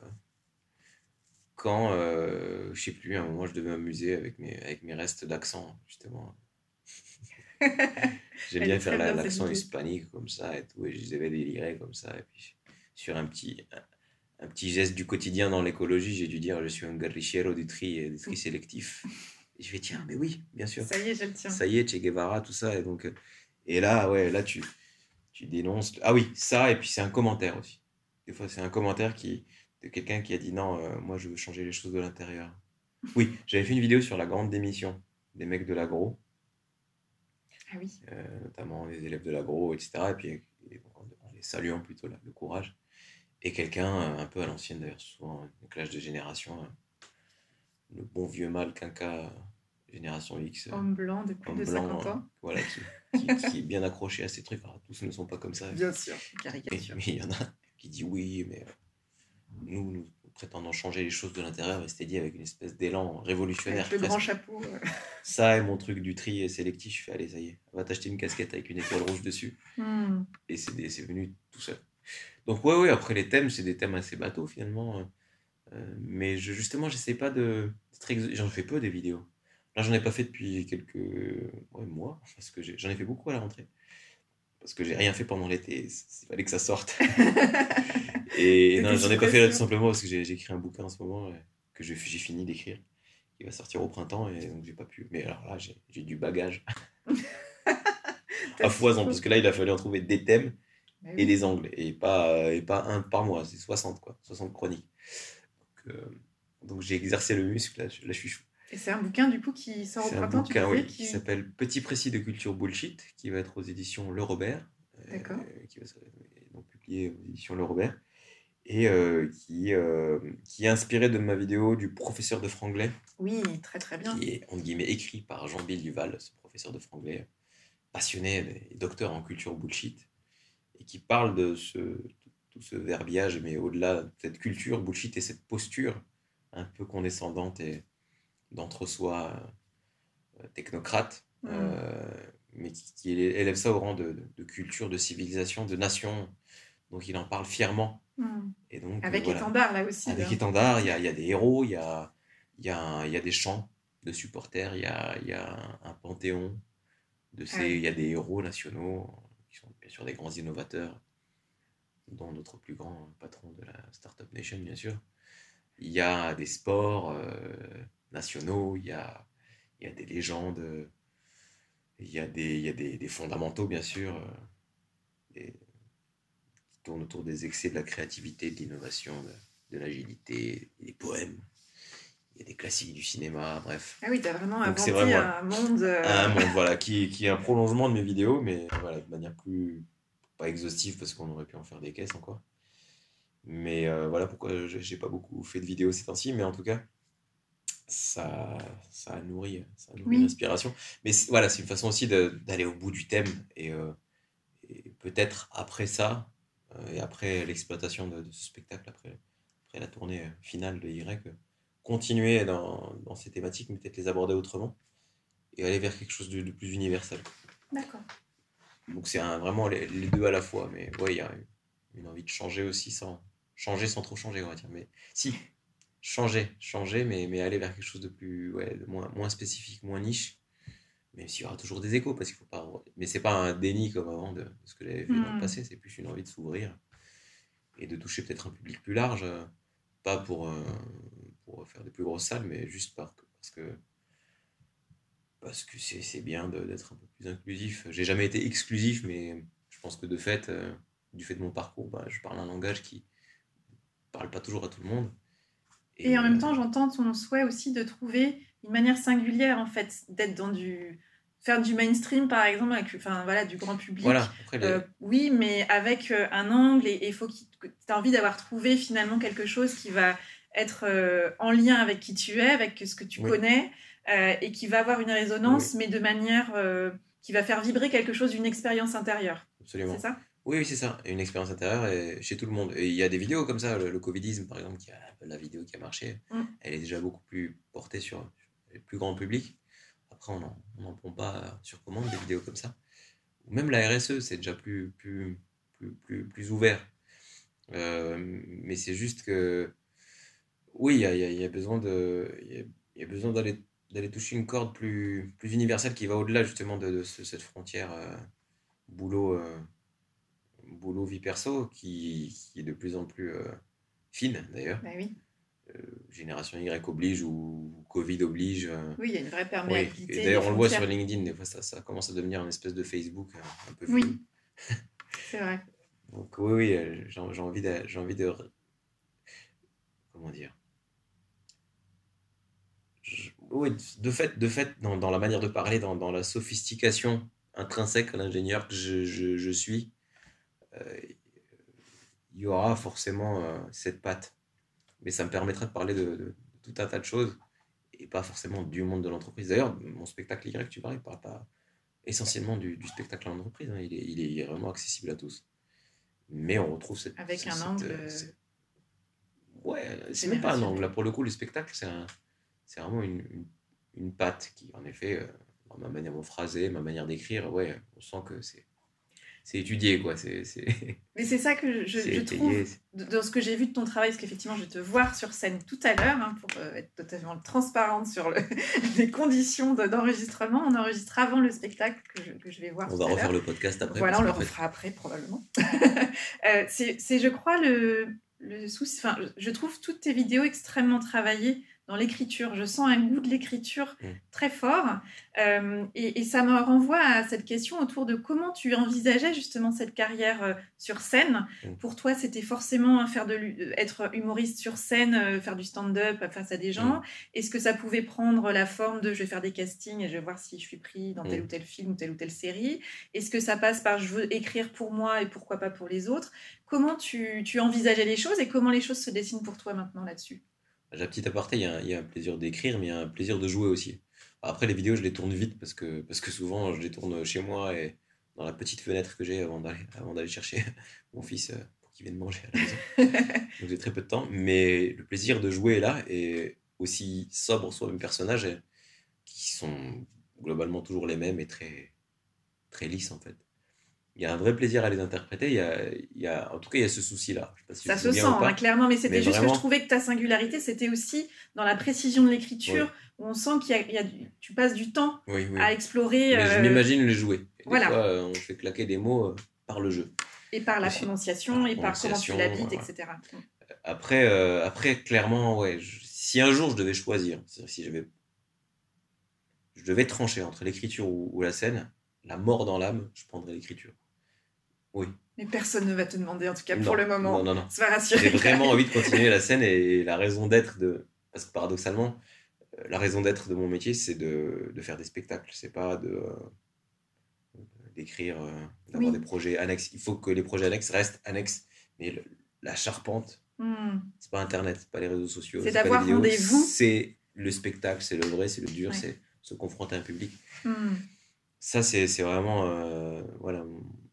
quand, euh, je sais plus, à un moment je devais m'amuser avec mes, avec mes restes d'accent, justement. [laughs] J'aime bien faire l'accent hispanique comme ça et tout. Et je les avais délirés comme ça. Et puis, sur un petit, un, petit geste du quotidien dans l'écologie, j'ai dû dire je suis un guerrichero du tri, du tri [laughs] sélectif. Et je vais tiens, mais oui, bien sûr. Ça y est, je le tiens. Ça y est, Che Guevara, tout ça. Et, donc, euh, et là, ouais, là, tu, tu dénonces. Ah oui, ça, et puis c'est un commentaire aussi. Des fois, c'est un commentaire qui, de quelqu'un qui a dit non, euh, moi, je veux changer les choses de l'intérieur. Oui, j'avais fait une vidéo sur la grande démission des mecs de l'agro Ah oui. notamment les élèves de l'agro, etc. Et puis en les saluant plutôt là, le courage. Et quelqu'un, un peu à l'ancienne d'ailleurs, souvent un clash de génération, le bon vieux mâle quinca génération X. Homme blanc de plus de 50 ans. Voilà, qui, [laughs] qui, est bien accroché à ces trucs. tous ne sont pas comme ça. Bien sûr, caricature. Mais il y en a qui dit oui, mais nous, nous prétendons changer les choses de l'intérieur, et c'était dit avec une espèce d'élan révolutionnaire. Avec le grand chapeau. [laughs] Ça et mon truc du tri sélectif, je fais allez, ça y est, on va t'acheter une casquette avec une étoile rouge dessus. Hmm. Et c'est venu tout seul. Donc, ouais, ouais, après les thèmes, c'est des thèmes assez bateaux finalement. Euh, mais je, justement, j'essaie pas de. J'en fais peu des vidéos. Là, j'en ai pas fait depuis quelques mois, parce que j'en ai, fait beaucoup à la rentrée. Parce que j'ai rien fait pendant l'été, il fallait que ça sorte. [laughs] et non, j'en ai pas fait là tout simplement parce que j'ai écrit un bouquin en ce moment que j'ai fini d'écrire. Il va sortir au printemps et donc j'ai pas pu. Mais alors là, j'ai du bagage [laughs] à foison parce que là, il a fallu en trouver des thèmes et des angles et pas, et pas un par mois, c'est 60 quoi, 60 chroniques. Donc, euh, donc j'ai exercé le muscle, là, là je suis chou. Et c'est un bouquin du coup qui sort au printemps, tu oui, qui, s'appelle Petit précis de culture bullshit, qui va être aux éditions Le Robert. Euh, D'accord. qui va donc publié aux éditions Le Robert. Et euh, qui, euh, qui est inspiré de ma vidéo du professeur de franglais. Oui, très très bien. Qui est, entre guillemets, écrit par Jean-Bill Duval, ce professeur de franglais passionné et docteur en culture bullshit. Et qui parle de ce, tout ce verbiage, mais au-delà de cette culture bullshit et cette posture un peu condescendante et d'entre-soi euh, technocrate, mmh. mais qui, élève ça au rang de, culture, de civilisation, de nation. Donc il en parle fièrement. Mmh. Et donc, avec étendard là aussi. Avec étendard, il y a, y a, des héros, il y a, y, a, y a des chants de supporters, il y a, un panthéon. Il y a des héros nationaux qui sont bien sûr des grands innovateurs, dont notre plus grand patron de la Startup Nation, bien sûr. Il y a des sports, euh, nationaux, il y a, il y a des légendes, il y a des, il y a des, des fondamentaux, bien sûr, euh, qui tournent autour des excès de la créativité, de l'innovation, de, de l'agilité, des poèmes. Il y a des classiques du cinéma, bref. Ah oui, tu as vraiment inventé un monde. Euh, un [laughs] monde, voilà, qui, qui est un prolongement de mes vidéos, mais voilà, de manière plus. pas exhaustive, parce qu'on aurait pu en faire des caisses encore. Mais euh, voilà pourquoi j'ai pas beaucoup fait de vidéos ces temps-ci, mais en tout cas, ça, ça nourrit, ça nourrit l'inspiration. Mais voilà, c'est une façon aussi d'aller au bout du thème et, euh, et peut-être après ça, et après l'exploitation de, ce spectacle, après, après la tournée finale de Y, continuer dans, dans ces thématiques, mais peut-être les aborder autrement et aller vers quelque chose de, plus universel. D'accord. Donc c'est vraiment les, deux à la fois, mais ouais, il y a une envie de changer aussi sans changer sans trop changer, on va dire. Mais si, changer, changer, mais, mais aller vers quelque chose de plus, ouais, de moins, moins spécifique, moins niche. Même s'il y aura toujours des échos, parce qu'il faut pas. Mais c'est pas un déni comme avant de, ce que j'avais vu dans le hmm. passé, c'est plus une envie de s'ouvrir et de toucher peut-être un public plus large, pas pour, euh, pour faire de plus grosses salles, mais juste parce que parce que c'est bien d'être un peu plus inclusif. J'ai jamais été exclusif, mais je pense que de fait, euh, du fait de mon parcours, bah, je parle un langage qui parle pas toujours à tout le monde. Et, en même temps, j'entends ton souhait aussi de trouver une manière singulière, en fait, d'être dans du. faire du mainstream, par exemple, avec enfin, voilà, du grand public. Voilà, euh, oui, mais avec euh, un angle, et il faut que tu as envie d'avoir trouvé finalement quelque chose qui va être euh, en lien avec qui tu es, avec ce que tu connais, et qui va avoir une résonance, mais de manière qui va faire vibrer quelque chose d'une expérience intérieure. Absolument. C'est ça? Oui, oui c'est ça. Une expérience intérieure chez tout le monde. Et il y a des vidéos comme ça, le, Covidisme par exemple, qui a, la vidéo qui a marché, mm. elle est déjà beaucoup plus portée sur le plus grand public. Après, on n'en prend pas sur commande des vidéos comme ça. Même la RSE, c'est déjà plus, plus, plus, plus, plus ouvert. Euh, mais c'est juste que, oui, il y a, y a, besoin de, il y a, besoin d'aller d'aller toucher une corde plus, plus universelle qui va au-delà justement de, cette frontière euh, boulot. Euh, boulot vie perso qui, qui, est de plus en plus fine d'ailleurs. Bah oui. Euh, génération Y oblige ou Covid oblige. Euh. oui, il y a une vraie perméabilité. D'ailleurs, on le voit sur LinkedIn, des fois ça, ça, commence à devenir une espèce de Facebook un peu Oui, c'est vrai. [laughs] Donc oui, oui j'ai envie, de, j'ai envie de... Comment dire? Oui, de fait, de fait dans, dans la manière de parler, dans, dans la sophistication intrinsèque à l'ingénieur que je, je, suis, euh, il y aura forcément euh, cette patte. Mais ça me permettra de parler de, tout un tas de choses et pas forcément du monde de l'entreprise. D'ailleurs, mon spectacle Y, tu vois, il parle pas essentiellement du, spectacle en entreprise. Hein. Il, est, il, est, vraiment accessible à tous. Mais on retrouve cette. Avec un angle. Ouais, c'est même pas un angle. Là, pour le coup, le spectacle, c'est un, vraiment une, une, une, patte qui, en effet, euh, ma manière de phraser, ma manière d'écrire, ouais, on sent que c'est c'est étudié quoi c'est [laughs] mais c'est ça que je, je trouve dans ce que j'ai vu de ton travail parce qu'effectivement je vais te voir sur scène tout à l'heure hein, pour euh, être totalement transparente sur le, [laughs] les conditions d'enregistrement. On enregistre avant le spectacle que je, que je vais voir on va refaire le podcast après voilà on le refera après probablement. [laughs] Euh, c'est je crois le le souci enfin je trouve toutes tes vidéos extrêmement travaillées dans l'écriture. Je sens un goût de l'écriture mm. très fort. Euh, et, ça me renvoie à cette question autour de comment tu envisageais justement cette carrière euh, sur scène. Mm. Pour toi, c'était forcément faire de, être humoriste sur scène, euh, faire du stand-up face à des gens. Mm. Est-ce que ça pouvait prendre la forme de je vais faire des castings et je vais voir si je suis pris dans tel ou tel film ou telle ou telle série? Est-ce que ça passe par je veux écrire pour moi et pourquoi pas pour les autres? Comment tu, tu envisageais les choses et comment les choses se dessinent pour toi maintenant là-dessus? J'ai un petit aparté, il y, a, il y, a, un plaisir d'écrire, mais il y a un plaisir de jouer aussi. Après, les vidéos, je les tourne vite parce que, parce que souvent, je les tourne chez moi et dans la petite fenêtre que j'ai avant d'aller, avant d'aller chercher [laughs] mon fils euh, pour qu'il vienne manger à la maison. [laughs] Donc j'ai très peu de temps, mais le plaisir de jouer est là et aussi sobre soit mes personnages qui sont globalement toujours les mêmes et très, très lisses en fait il y a un vrai plaisir à les interpréter. Il y a, il y a, en tout cas, il y a ce souci-là. ça se sent, hein, clairement, mais c'était juste que je trouvais que ta singularité, c'était aussi dans la précision de l'écriture, où on sent qu'il y a, tu passes du temps à explorer. Mais Je euh, m'imagine les jouer. voilà. Fois, euh, on fait claquer des mots euh, par le jeu. Et par la prononciation, et par comment tu l'habites, etc. Après, après, clairement, ouais, si un jour je devais choisir, si j'avais, je devais trancher entre l'écriture ou, ou la scène, la mort dans l'âme, je prendrais l'écriture. Oui. Mais personne ne va te demander, en tout cas pour le moment. Non, non, non. Sois rassuré. J'ai vraiment envie de continuer la scène et la raison d'être de. Parce que paradoxalement, euh, la raison d'être de mon métier, c'est de, de, faire des spectacles. C'est pas de. Euh, d'écrire, euh, d'avoir des projets annexes. Il faut que les projets annexes restent annexes. Mais la charpente, hmm. c'est pas Internet, c'est pas les réseaux sociaux. C'est d'avoir rendez-vous. C'est le spectacle, c'est le vrai, c'est le dur, c'est se confronter à un public. Hmm. Ça, c'est vraiment. voilà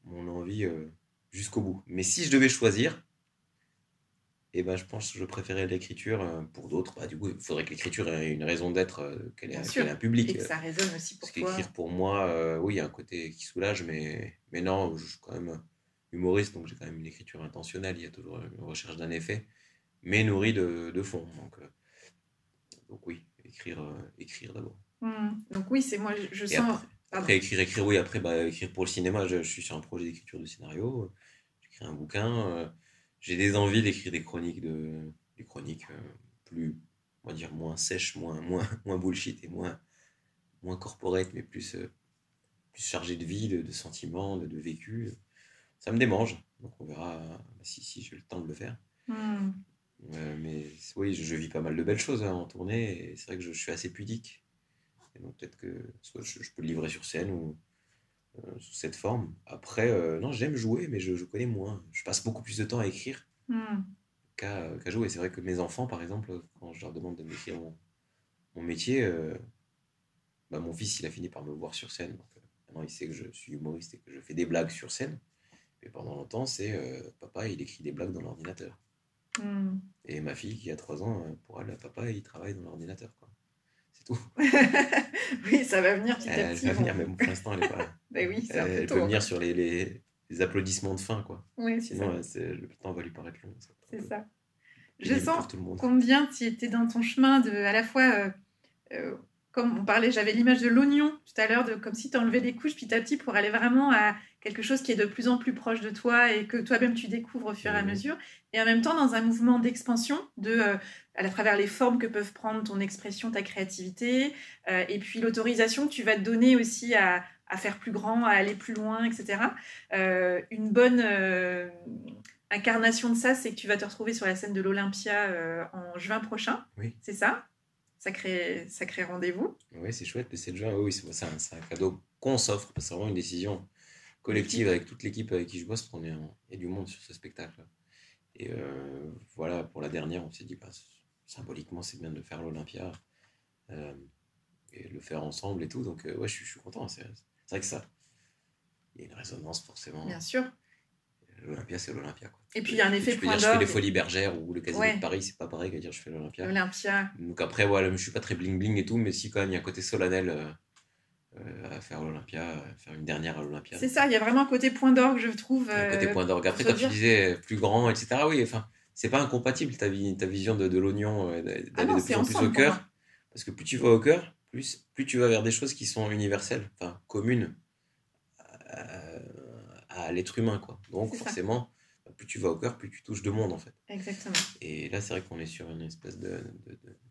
mon envie euh, jusqu'au bout. Mais si je devais choisir, eh ben, je pense que je préférais l'écriture. Euh, pour d'autres, bah, du coup, il faudrait que l'écriture ait une raison d'être, euh, qu'elle ait, un public. Et que ça résonne aussi pour Parce qu'écrire pour moi, oui, il y a un côté qui soulage, mais, mais non, je suis quand même humoriste, donc j'ai quand même une écriture intentionnelle. Il y a toujours une recherche d'un effet, mais nourri de, de fond. Donc, donc oui, écrire, écrire d'abord. Mmh. Donc oui, c'est moi, je, sens... Après, écrire, écrire, oui, après, bah, écrire pour le cinéma, je, suis sur un projet d'écriture de scénario, j'écris un bouquin, euh, j'ai des envies d'écrire des chroniques, de, des chroniques euh, plus, on va dire, moins sèches, moins, moins, [laughs] moins bullshit et moins, moins corporate, mais plus, euh, plus chargées de vie, de, sentiments, de, vécu. Ça me démange, donc on verra si, si j'ai le temps de le faire. Hmm. mais oui, je, vis pas mal de belles choses hein, en tournée, et c'est vrai que je suis assez pudique donc peut-être que soit je, peux le livrer sur scène ou euh, sous cette forme. Après, euh, non, j'aime jouer, mais je, connais moins. Je passe beaucoup plus de temps à écrire hmm. qu'à jouer. C'est vrai que mes enfants, par exemple, quand je leur demande de m'écrire mon, mon, métier, euh, bah, mon fils, il a fini par me voir sur scène. Donc, maintenant, il sait que je suis humoriste et que je fais des blagues sur scène. Mais pendant longtemps, c'est papa, il écrit des blagues dans l'ordinateur. Hmm. Et ma fille, qui a 3 ans, pour elle, papa, il travaille dans l'ordinateur. [laughs] oui, ça va venir petit à petit. Elle va venir, mais pour l'instant, elle n'est pas. [laughs] Ben oui, elle, elle peut venir sur les, les, les, applaudissements de fin, quoi. Oui, Sinon, le temps va lui paraître long. C'est ça. Je sens combien tu étais dans ton chemin de, à la fois, euh, euh, comme on parlait, j'avais l'image de l'oignon tout à l'heure, de comme si tu enlevais des couches petit à petit pour aller vraiment à quelque chose qui est de plus en plus proche de toi et que toi-même tu découvres au fur et à mmh. mesure. Et en même temps, dans un mouvement d'expansion, de, euh, à travers les formes que peuvent prendre ton expression, ta créativité, euh, et puis l'autorisation que tu vas te donner aussi à, à, faire plus grand, à aller plus loin, etc. Euh, une bonne incarnation de ça, c'est que tu vas te retrouver sur la scène de l'Olympia en juin prochain. Oui. C'est ça? Sacré, sacré rendez-vous. Oui, c'est chouette, le 7 juin, oui, c'est un, un, cadeau qu'on s'offre, parce que c'est vraiment une décision collective avec toute l'équipe avec qui je bosse, parce y a du monde sur ce spectacle. Et euh, voilà, pour la dernière, on s'est dit, bah, symboliquement, c'est bien de faire l'Olympia euh, et le faire ensemble et tout. Donc, euh, ouais, je, je, suis content. C'est vrai que ça, il y a une résonance forcément. Bien sûr. L'Olympia, c'est l'Olympia. Et puis il y a un effet point d'orgue. Je fais les Folies Bergères ou le Casino de Paris, c'est pas pareil que dire je fais l'Olympia. L'Olympia. Donc après, voilà, je suis pas très bling bling et tout, mais si quand même il y a un côté solennel euh, à faire l'Olympia, faire une dernière à l'Olympia. C'est ça, il y a vraiment un côté point d'orgue, je trouve. un côté point d'orgue. Après, quand tu disais plus grand, etc., oui, enfin, c'est pas incompatible ta, vie, ta vision de, de l'oignon, euh, d'aller ah de plus en plus au cœur. Parce que plus tu vas au cœur, plus, plus tu vas vers des choses qui sont universelles, enfin communes à, l'être humain. Quoi. Donc forcément, plus tu vas au cœur, plus tu touches de monde en fait. Exactement. Et là, c'est vrai qu'on est sur une espèce de,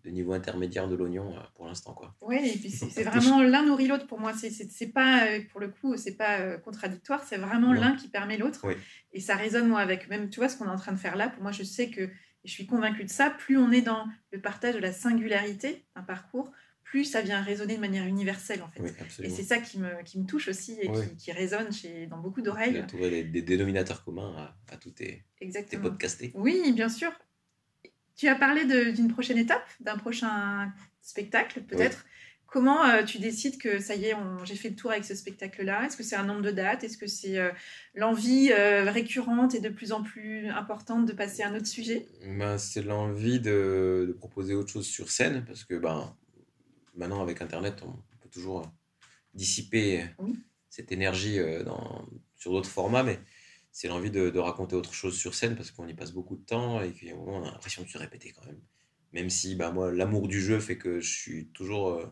de, niveau intermédiaire de l'oignon euh, pour l'instant. quoi. Oui, et puis c'est [laughs] vraiment l'un nourrit l'autre pour moi. C'est pas, euh, pour le coup, c'est pas euh, contradictoire, c'est vraiment l'un qui permet l'autre. Et ça résonne, moi, avec même, tu vois, ce qu'on est en train de faire là. Pour moi, je sais que, et je suis convaincue de ça, plus on est dans le partage de la singularité d'un parcours, plus ça vient résonner de manière universelle en fait. et c'est ça qui me, qui me touche aussi et qui, qui, résonne chez, dans beaucoup d'oreilles. Tu trouver des, dénominateurs communs à, à tous tes, tes, podcastés. Oui, bien sûr. Tu as parlé d'une prochaine étape, d'un prochain spectacle peut-être. Comment euh, tu décides que ça y est, j'ai fait le tour avec ce spectacle-là? Est-ce que c'est un nombre de dates? Est-ce que c'est euh, l'envie euh, récurrente et de plus en plus importante de passer à un autre sujet? Ben, C'est l'envie de, de, proposer autre chose sur scène parce que ben, maintenant, avec Internet, on peut toujours dissiper cette énergie euh, dans, sur d'autres formats, mais c'est l'envie de, raconter autre chose sur scène parce qu'on y passe beaucoup de temps et qu'on a l'impression de se répéter quand même. Même si bah, moi, l'amour du jeu fait que je suis toujours euh,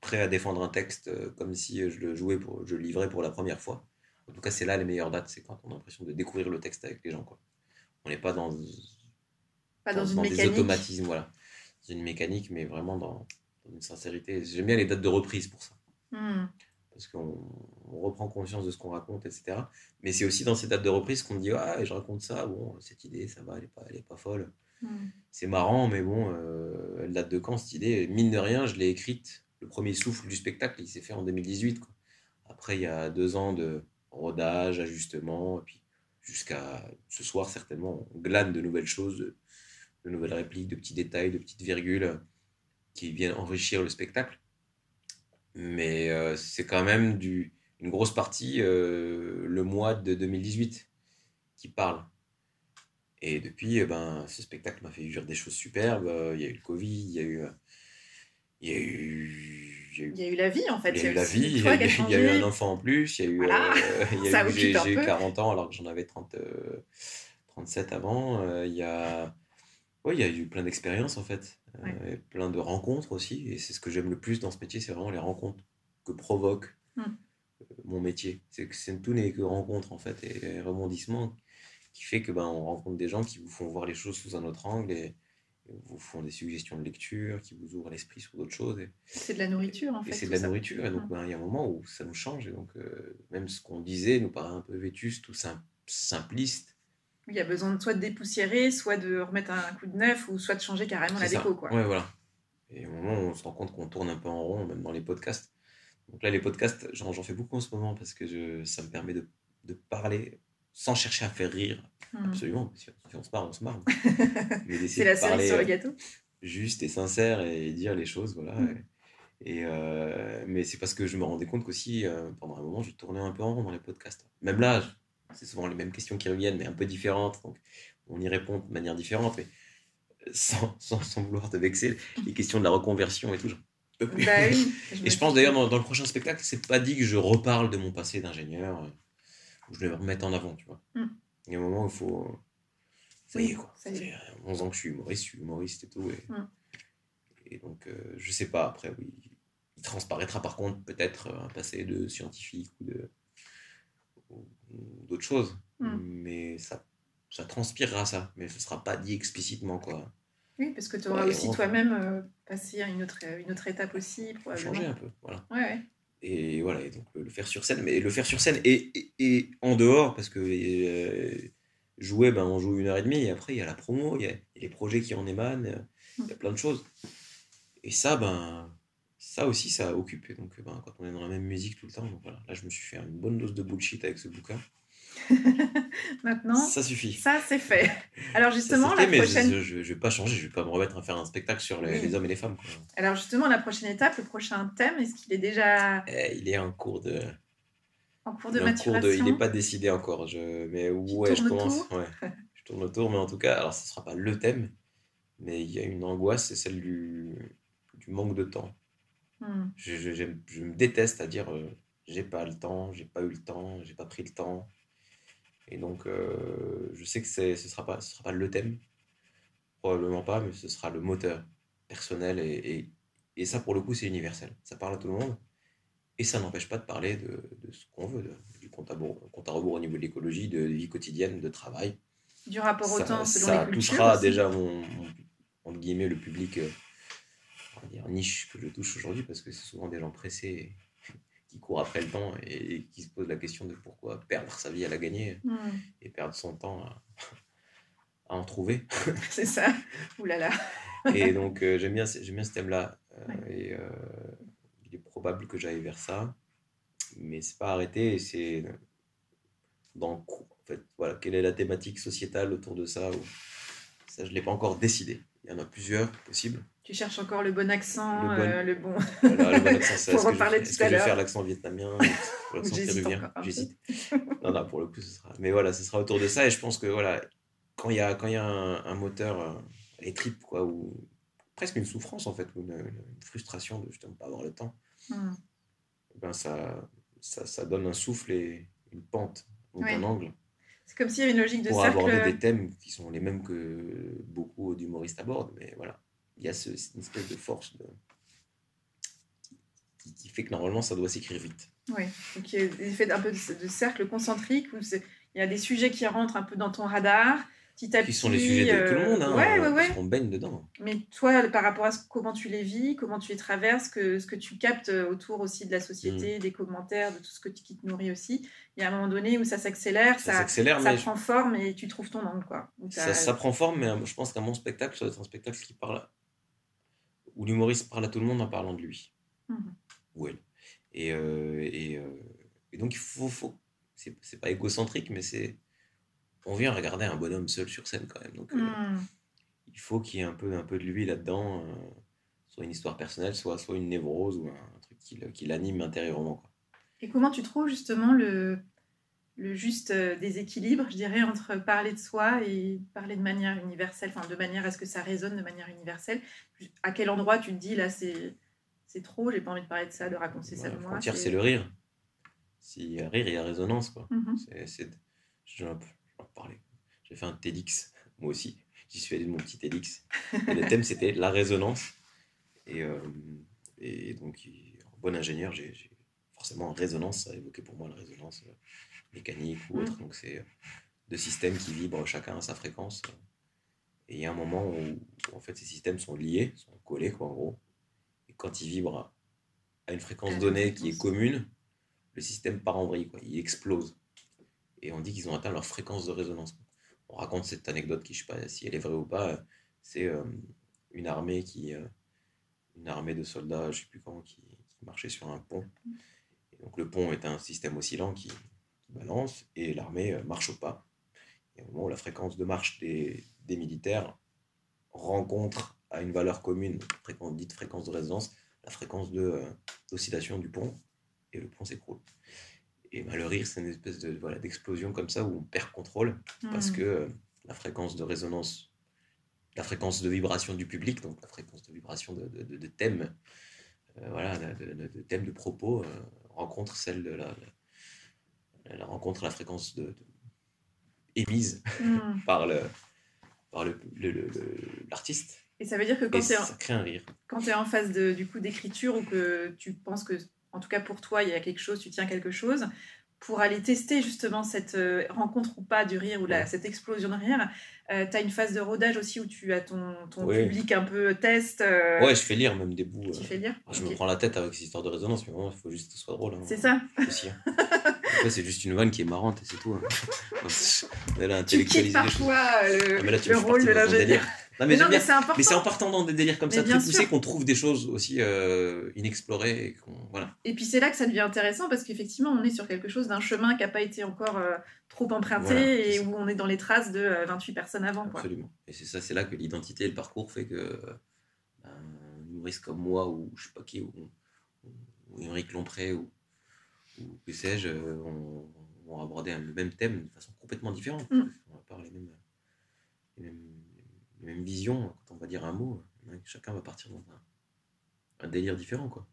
prêt à défendre un texte euh, comme si je le jouais, pour, je le livrais pour la première fois. En tout cas, c'est là les meilleures dates, c'est quand on a l'impression de découvrir le texte avec les gens. Quoi. On n'est pas dans, pas dans, une des automatismes, voilà. Dans une mécanique, mais vraiment dans, une sincérité. J'aime bien les dates de reprise pour ça. Hmm. Parce qu'on reprend conscience de ce qu'on raconte, etc. Mais c'est aussi dans ces dates de reprise qu'on dit Ah, je raconte ça, bon, cette idée, ça va, elle n'est pas, elle est pas folle. Hmm. C'est marrant, mais bon, euh, elle date de quand cette idée? Mine de rien, je l'ai écrite. Le premier souffle du spectacle, il s'est fait en 2018. Après, il y a deux ans de rodage, ajustement, et puis jusqu'à ce soir, certainement, on glane de nouvelles choses, de nouvelles répliques, de petits détails, de petites virgules qui viennent enrichir le spectacle. Mais euh, c'est quand même du, une grosse partie euh, le mois de 2018 qui parle. Et depuis, eh ben, ce spectacle m'a fait vivre des choses superbes. Il y a eu le Covid, il y a eu. Il y a eu. Il y a eu la vie en fait. Il y a eu la vie, il y, a, eu un enfant en plus. Il y a eu. Euh, j'ai eu 40 ans alors que j'en avais 30, 37 avant. il y a. Oui, il y a eu plein d'expériences en fait. Euh, plein de rencontres aussi. Et c'est ce que j'aime le plus dans ce métier, c'est vraiment les rencontres que provoque hmm. euh, mon métier. C'est que c'est tout n'est que rencontres en fait et, rebondissements qui fait que ben on rencontre des gens qui vous font voir les choses sous un autre angle et, vous font des suggestions de lecture, qui vous ouvrent l'esprit sur d'autres choses. C'est de la nourriture en fait. Et c'est de la nourriture. Et donc hmm. ben, il y a un moment où ça nous change et donc euh, même ce qu'on disait nous paraît un peu vétuste ou simpliste il y a besoin de soit de dépoussiérer, soit de remettre un coup de neuf, ou soit de changer carrément la déco. Quoi. Ouais, voilà. Et au moment où on se rend compte qu'on tourne un peu en rond, même dans les podcasts. Donc là, les podcasts, j'en fais beaucoup en ce moment parce que je, ça me permet de, de parler sans chercher à faire rire. Hmm. Absolument. Si, on se marre, on se marre. [laughs] C'est la cerise sur le gâteau. Euh, juste et sincère et dire les choses, voilà. Hmm. Et, euh, mais c'est parce que je me rendais compte qu'aussi, euh, pendant un moment, je tournais un peu en rond dans les podcasts. Même là, c'est souvent les mêmes questions qui reviennent, mais un peu différentes. Donc, on y répond de manière différente, mais sans, sans, sans vouloir te vexer. Les questions de la reconversion et tout. Bah oui, [laughs] et je pense d'ailleurs dans, le prochain spectacle, c'est pas dit que je reparle de mon passé d'ingénieur, euh, où je vais me remettre en avant, tu vois. Mm. Il y a un moment où il faut. Ça y est, quoi. Ça fait 11 ans que je suis humoriste, je suis humoriste et tout. Et, mm. et donc, euh, je sais pas, après, oui. Il transparaîtra par contre peut-être un passé de scientifique ou de d'autres choses. Hmm. Mais ça, ça transpirera ça, mais ce ne sera pas dit explicitement. Quoi. Oui, parce que tu auras aussi toi-même euh, passé à une autre, une autre étape aussi. Changer un peu, voilà. Ouais, Et voilà, et donc le faire sur scène, mais le faire sur scène et, et, en dehors, parce que euh, jouer, ben, on joue une heure et demie, et après il y a la promo, il y a, les projets qui en émanent, il y a plein de choses. Et ça, ben, ça aussi, ça occupe. Et donc, ben, quand on est dans la même musique tout le temps, donc voilà, là, je me suis fait une bonne dose de bullshit avec ce bouquin. [laughs] Maintenant, ça suffit. Ça, c'est fait. [laughs] Alors justement, la prochaine... Je ne vais pas changer, je ne vais pas me remettre à faire un spectacle sur les, hommes et les femmes. Alors justement, la prochaine étape, le prochain thème, est-ce qu'il est déjà... Eh, il est en cours de... En cours de maturation Il n'est pas décidé encore. Je... Mais ouais, je commence... Ouais. [laughs] je tourne autour, mais en tout cas, alors ce ne sera pas le thème, mais il y a une angoisse, c'est celle du, du manque de temps. Hmm. Je, je, je, me déteste à dire euh, j'ai pas le temps, j'ai pas eu le temps, j'ai pas pris le temps. Et donc, euh, je sais que ce ne sera, pas, ce sera pas le thème, probablement pas, mais ce sera le moteur personnel. Et, et, ça, pour le coup, c'est universel. Ça parle à tout le monde. Et ça n'empêche pas de parler de, de ce qu'on veut, du compte à, compte à, rebours au niveau de l'écologie, de vie quotidienne, de travail. Du rapport au temps selon ça les cultures. Ça touchera déjà mon, mon, guillemets, le public euh, on va dire, niche que je touche aujourd'hui, parce que c'est souvent des gens pressés qui court après le temps et, qui se pose la question de pourquoi perdre sa vie à la gagner hmm. et perdre son temps à, en trouver. [laughs] C'est ça. Là. [laughs] et donc euh, j'aime bien, j'aime bien ce thème-là. Euh, et euh, il est probable que j'aille vers ça, mais c'est pas arrêté. C'est dans en fait, voilà, quelle est la thématique sociétale autour de ça ou, Ça, je l'ai pas encore décidé. Il y en a plusieurs possibles. Tu cherches encore le bon accent, le bon. Euh, le bon... accent, [laughs] pour reparler tout à l'heure. Je vais faire l'accent vietnamien, [laughs] l'accent péruvien? J'hésite. [laughs] non, non, pour le coup, ce sera. Mais voilà, ce sera autour de ça. Et je pense que voilà, quand il y a, quand y a un, moteur, euh, les tripes, quoi, ou presque une souffrance, en fait, ou une, frustration de justement pas avoir le temps, hmm. ben ça, ça, ça, donne un souffle et une pente, donc un angle. C'est comme s'il y avait une logique de pour cercle. Pour aborder des thèmes qui sont les mêmes que beaucoup d'humoristes abordent, mais voilà. Il y a ce, une espèce de force de... Qui, qui, fait que normalement ça doit s'écrire vite. Oui, donc il y a l'effet un peu de, de cercle concentrique où il y a des sujets qui rentrent un peu dans ton radar, qui sont les sujets de tout le monde, hein, ouais, ouais, baigne dedans. Mais toi, par rapport à ce, comment tu les vis, comment tu les traverses, que, ce que tu captes euh, autour aussi de la société, mm. des commentaires, de tout ce que, qui te nourrit aussi, il y a un moment donné où ça s'accélère, ça, ça, prend forme et tu trouves ton angle. Quoi. Ça, ça, prend forme, mais euh, je pense qu'un mon spectacle, ça doit être un spectacle qui parle, où l'humoriste parle à tout le monde en parlant de lui. Mm-hmm. Ou elle. Et, euh, et, et, donc, il faut, faut c'est pas égocentrique, mais c'est on vient regarder un bonhomme seul sur scène quand même. Donc, euh, hmm. il faut qu'il y ait un peu, un peu de lui là-dedans, euh, soit une histoire personnelle, soit, soit une névrose ou un, truc qui, l'anime intérieurement. Quoi. Et comment tu trouves justement le, le juste euh, déséquilibre, je dirais, entre parler de soi et parler de manière universelle, enfin de manière à ce que ça résonne de manière universelle À quel endroit tu te dis là c'est c'est trop, j'ai pas envie de parler de ça, de raconter ça de moi. La c'est le rire. S'il y a rire, il y a résonance. Quoi. Mm-hmm. c'est, parler. J'ai fait un TEDx, moi aussi. J'y suis allé de mon petit TEDx. le thème, c'était la résonance. Et, euh, et donc, en bon ingénieur, j'ai forcément résonance. Ça a évoqué pour moi la résonance euh, mécanique ou autre. Mm. Donc, c'est deux systèmes qui vibrent chacun à sa fréquence. Et il y a un moment où, en fait, ces systèmes sont liés, sont collés, quoi, en gros. Et quand ils vibrent à une fréquence donnée qui est commune, le système part en vrille, quoi. Il explose et on dit qu'ils ont atteint leur fréquence de résonance. On raconte cette anecdote qui, je ne sais pas si elle est vraie ou pas, c'est euh, une armée qui, euh, une armée de soldats, je ne sais plus comment, qui, qui, marchait sur un pont. Et donc le pont est un système oscillant qui, balance et l'armée euh, marche au pas. Et au moment où la fréquence de marche des, des militaires rencontre à une valeur commune, fréquence, dite fréquence de résonance, la fréquence d'oscillation du pont, et le pont s'écroule. Et ben, le rire, c'est une espèce de voilà d'explosion comme ça où on perd contrôle parce hmm. que euh, la fréquence de résonance, la fréquence de vibration du public, donc la fréquence de vibration de, de, de, thème, euh, voilà, de, thème de propos, euh, rencontre celle de la, la, rencontre la fréquence de, émise hmm. [laughs] par le par le, l'artiste. Et ça veut dire que quand tu es, en, es en phase de, du coup d'écriture ou que tu penses que en tout cas pour toi, il y a quelque chose, tu tiens quelque chose, pour aller tester justement cette euh, rencontre ou pas du rire ou la, cette explosion de rire, euh, tu as une phase de rodage aussi où tu as ton, ton public un peu test. Euh, ouais, je fais lire même des bouts. Tu fais lire Je me prends la tête avec ces histoires de résonance, mais il faut juste que ce soit drôle. Hein. c'est ça aussi, hein. [laughs] c'est juste une vanne qui est marrante et c'est tout. Hein. [laughs] Elle a intellectualisé parfois le, le rôle de l'ingénieur. mais, Mais non, j'aime mais bien. c'est important. Mais c'est en partant dans des délires comme Mais ça très poussés qu'on trouve des choses aussi euh, inexplorées. Et voilà. Et puis c'est là que ça devient intéressant parce qu'effectivement, on est sur quelque chose d'un chemin qui n'a pas été encore euh, trop emprunté Voilà, et ça. où on est dans les traces de euh, 28 personnes avant. Quoi. Absolument. Et c'est ça, c'est là que l'identité et le parcours fait que euh, ben, un humoriste comme moi ou je sais pas qui, ou, ou, Lompré ou, ou que sais-je, euh, on, on va aborder le même thème de façon complètement différente. Mm. On va parler les mêmes, les mêmes, les mêmes visions. Quand on va dire un mot, hein, chacun va partir dans un, un délire différent. Quoi.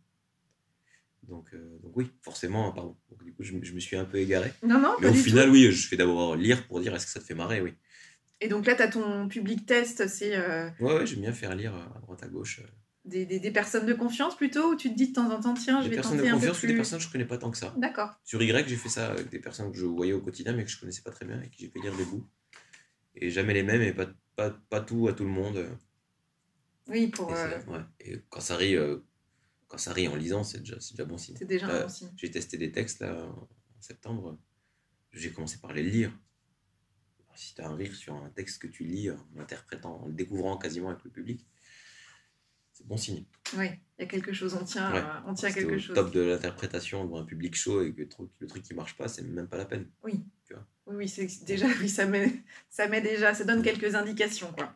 Donc, euh, donc oui, forcément, pardon. Donc, du coup, je, me- je me suis un peu égaré. Non, non, Mais au final, tout. oui, je fais d'abord lire pour dire est-ce que ça te fait marrer, oui. Et donc là, tu as ton public test, c'est euh, Ouais, ouais, j'aime bien faire lire à droite à gauche. Des, des- des personnes de confiance plutôt, où tu te dis de temps en temps, tiens, je Des vais personnes tenter de un peu confiance ou des plus. personnes que je connais pas tant que ça. D'accord. Sur Y, j'ai fait ça avec des personnes que je voyais au quotidien mais que je connaissais pas très bien et qui j'ai fait lire des bouts. Et jamais les mêmes et pas, pas, pas tout à tout le monde. Oui, pour. Et, euh, ouais. Et quand ça rit, euh, quand ça rit en lisant, c'est déjà, déjà bon signe. c'est déjà un bon signe. J'ai testé des textes là en septembre. J'ai commencé par les lire. Alors, si tu as un rire sur un texte que tu lis en l'interprétant, en le découvrant quasiment avec le public, c'est bon signe. Oui, il y a quelque chose, on tient, Ouais. euh, on tient quelque au chose. top de l'interprétation devant un public chaud et que le truc, le truc qui marche pas, c'est même pas la peine. Oui, oui, c'est déjà, oui, ça met, ça met déjà, ça donne quelques indications, quoi.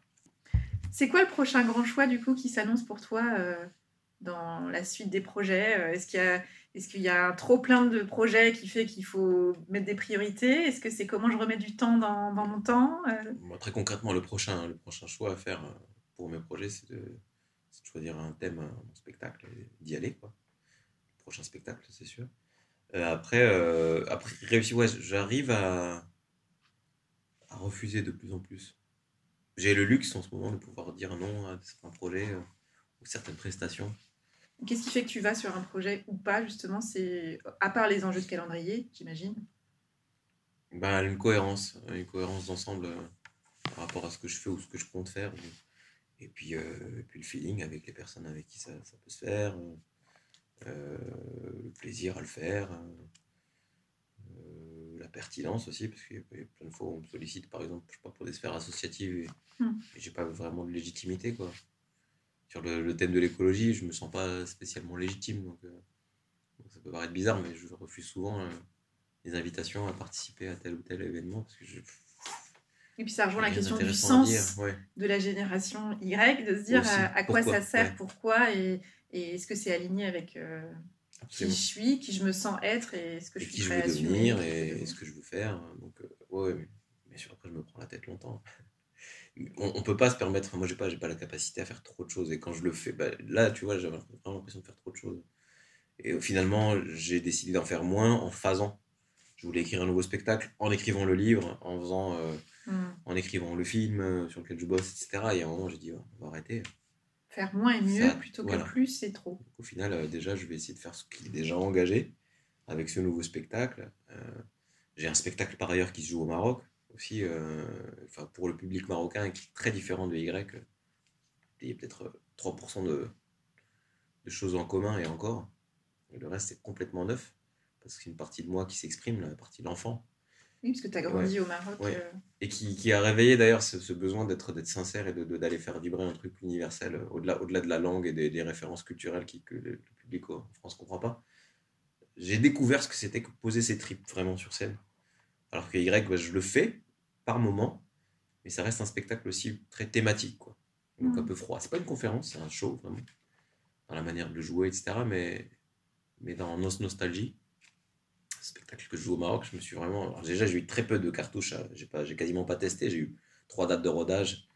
C'est quoi le prochain grand choix, du coup, qui s'annonce pour toi euh, dans la suite des projets Euh, Est-ce qu'il y a, est-ce qu'il y a un trop plein de projets qui fait qu'il faut mettre des priorités? Est-ce que c'est comment je remets du temps dans, dans mon temps Euh, Moi, très concrètement, le prochain, le prochain choix à faire pour mes projets, c'est de, c'est de choisir un thème, un spectacle d'y aller. Quoi. Le prochain spectacle, c'est sûr. Euh, après, euh, après réussir, ouais, j'arrive à, à refuser de plus en plus. J'ai le luxe en ce moment de pouvoir dire non à certains projets euh, ou certaines prestations. Qu'est-ce qui fait que tu vas sur un projet ou pas, justement? C'est à part les enjeux de calendrier, j'imagine. Ben, une cohérence, une cohérence d'ensemble euh, par rapport à ce que je fais ou ce que je compte faire. Et puis, euh, et puis le feeling avec les personnes avec qui ça, ça peut se faire, euh, euh, le plaisir à le faire, euh, la pertinence aussi, parce qu'il y a plein de fois où on me sollicite, par exemple, je sais pas, pour des sphères associatives et, Hmm. et j'ai pas vraiment de légitimité. Quoi. Sur le, le thème de l'écologie, je me sens pas spécialement légitime. Donc, donc ça peut paraître bizarre, mais je refuse souvent les invitations à participer à tel ou tel événement parce que je. Et puis ça rejoint la question du sens dire, ouais. de la génération Y, de se dire Aussi. à, à quoi ça sert, Ouais. pourquoi, et, et est-ce que c'est aligné avec euh, qui je suis, qui je me sens être, et est-ce que Et je suis qui je prêt veux à devenir je et, devenir. ce que je veux faire. Donc, euh, ouais, mais, mais sûr, après, je me prends la tête longtemps. On, on peut pas se permettre, moi j'ai pas, pas la capacité à faire trop de choses et quand je le fais, bah, là tu vois, j'avais vraiment l'impression de faire trop de choses. Et euh, finalement, j'ai décidé d'en faire moins en phasant. Je voulais écrire un nouveau spectacle en écrivant le livre, en faisant, euh, Hmm. en écrivant le film euh, sur lequel je bosse, etc. Et à un moment, j'ai dit, on va arrêter. Faire moins et mieux Ça, plutôt voilà. que plus, c'est trop. Donc, au final, euh, déjà, je vais essayer de faire ce qui est déjà engagé avec ce nouveau spectacle. Euh, J'ai un spectacle par ailleurs qui se joue au Maroc aussi, euh, enfin, pour le public marocain qui est très différent de Y. Il y a peut-être euh, 3% de, de choses en commun et encore. Et le reste, c'est complètement neuf parce que c'est une partie de moi qui s'exprime, la partie de l'enfant. Oui, parce que tu as grandi au Maroc. Ouais. euh, Et qui, qui a réveillé d'ailleurs ce, ce besoin d'être sincère et de- de- d'aller faire vibrer un truc universel euh, au-delà au-delà de la langue et des, des références culturelles qui, que le, le public en France ne comprend pas. J'ai découvert ce que c'était que poser ses tripes vraiment sur scène. Alors que Y, bah, je le fais par moment, mais ça reste un spectacle aussi très thématique. Quoi. Donc un Mhm. peu froid. C'est pas une conférence, c'est un show vraiment. Dans la manière de le jouer, etc. Mais, mais dans Nos Nostalgie, spectacle que je joue au Maroc, je me suis vraiment. alors déjà, j'ai eu très peu de cartouches. hein. J'ai pas, j'ai quasiment pas testé. J'ai eu trois dates de rodage.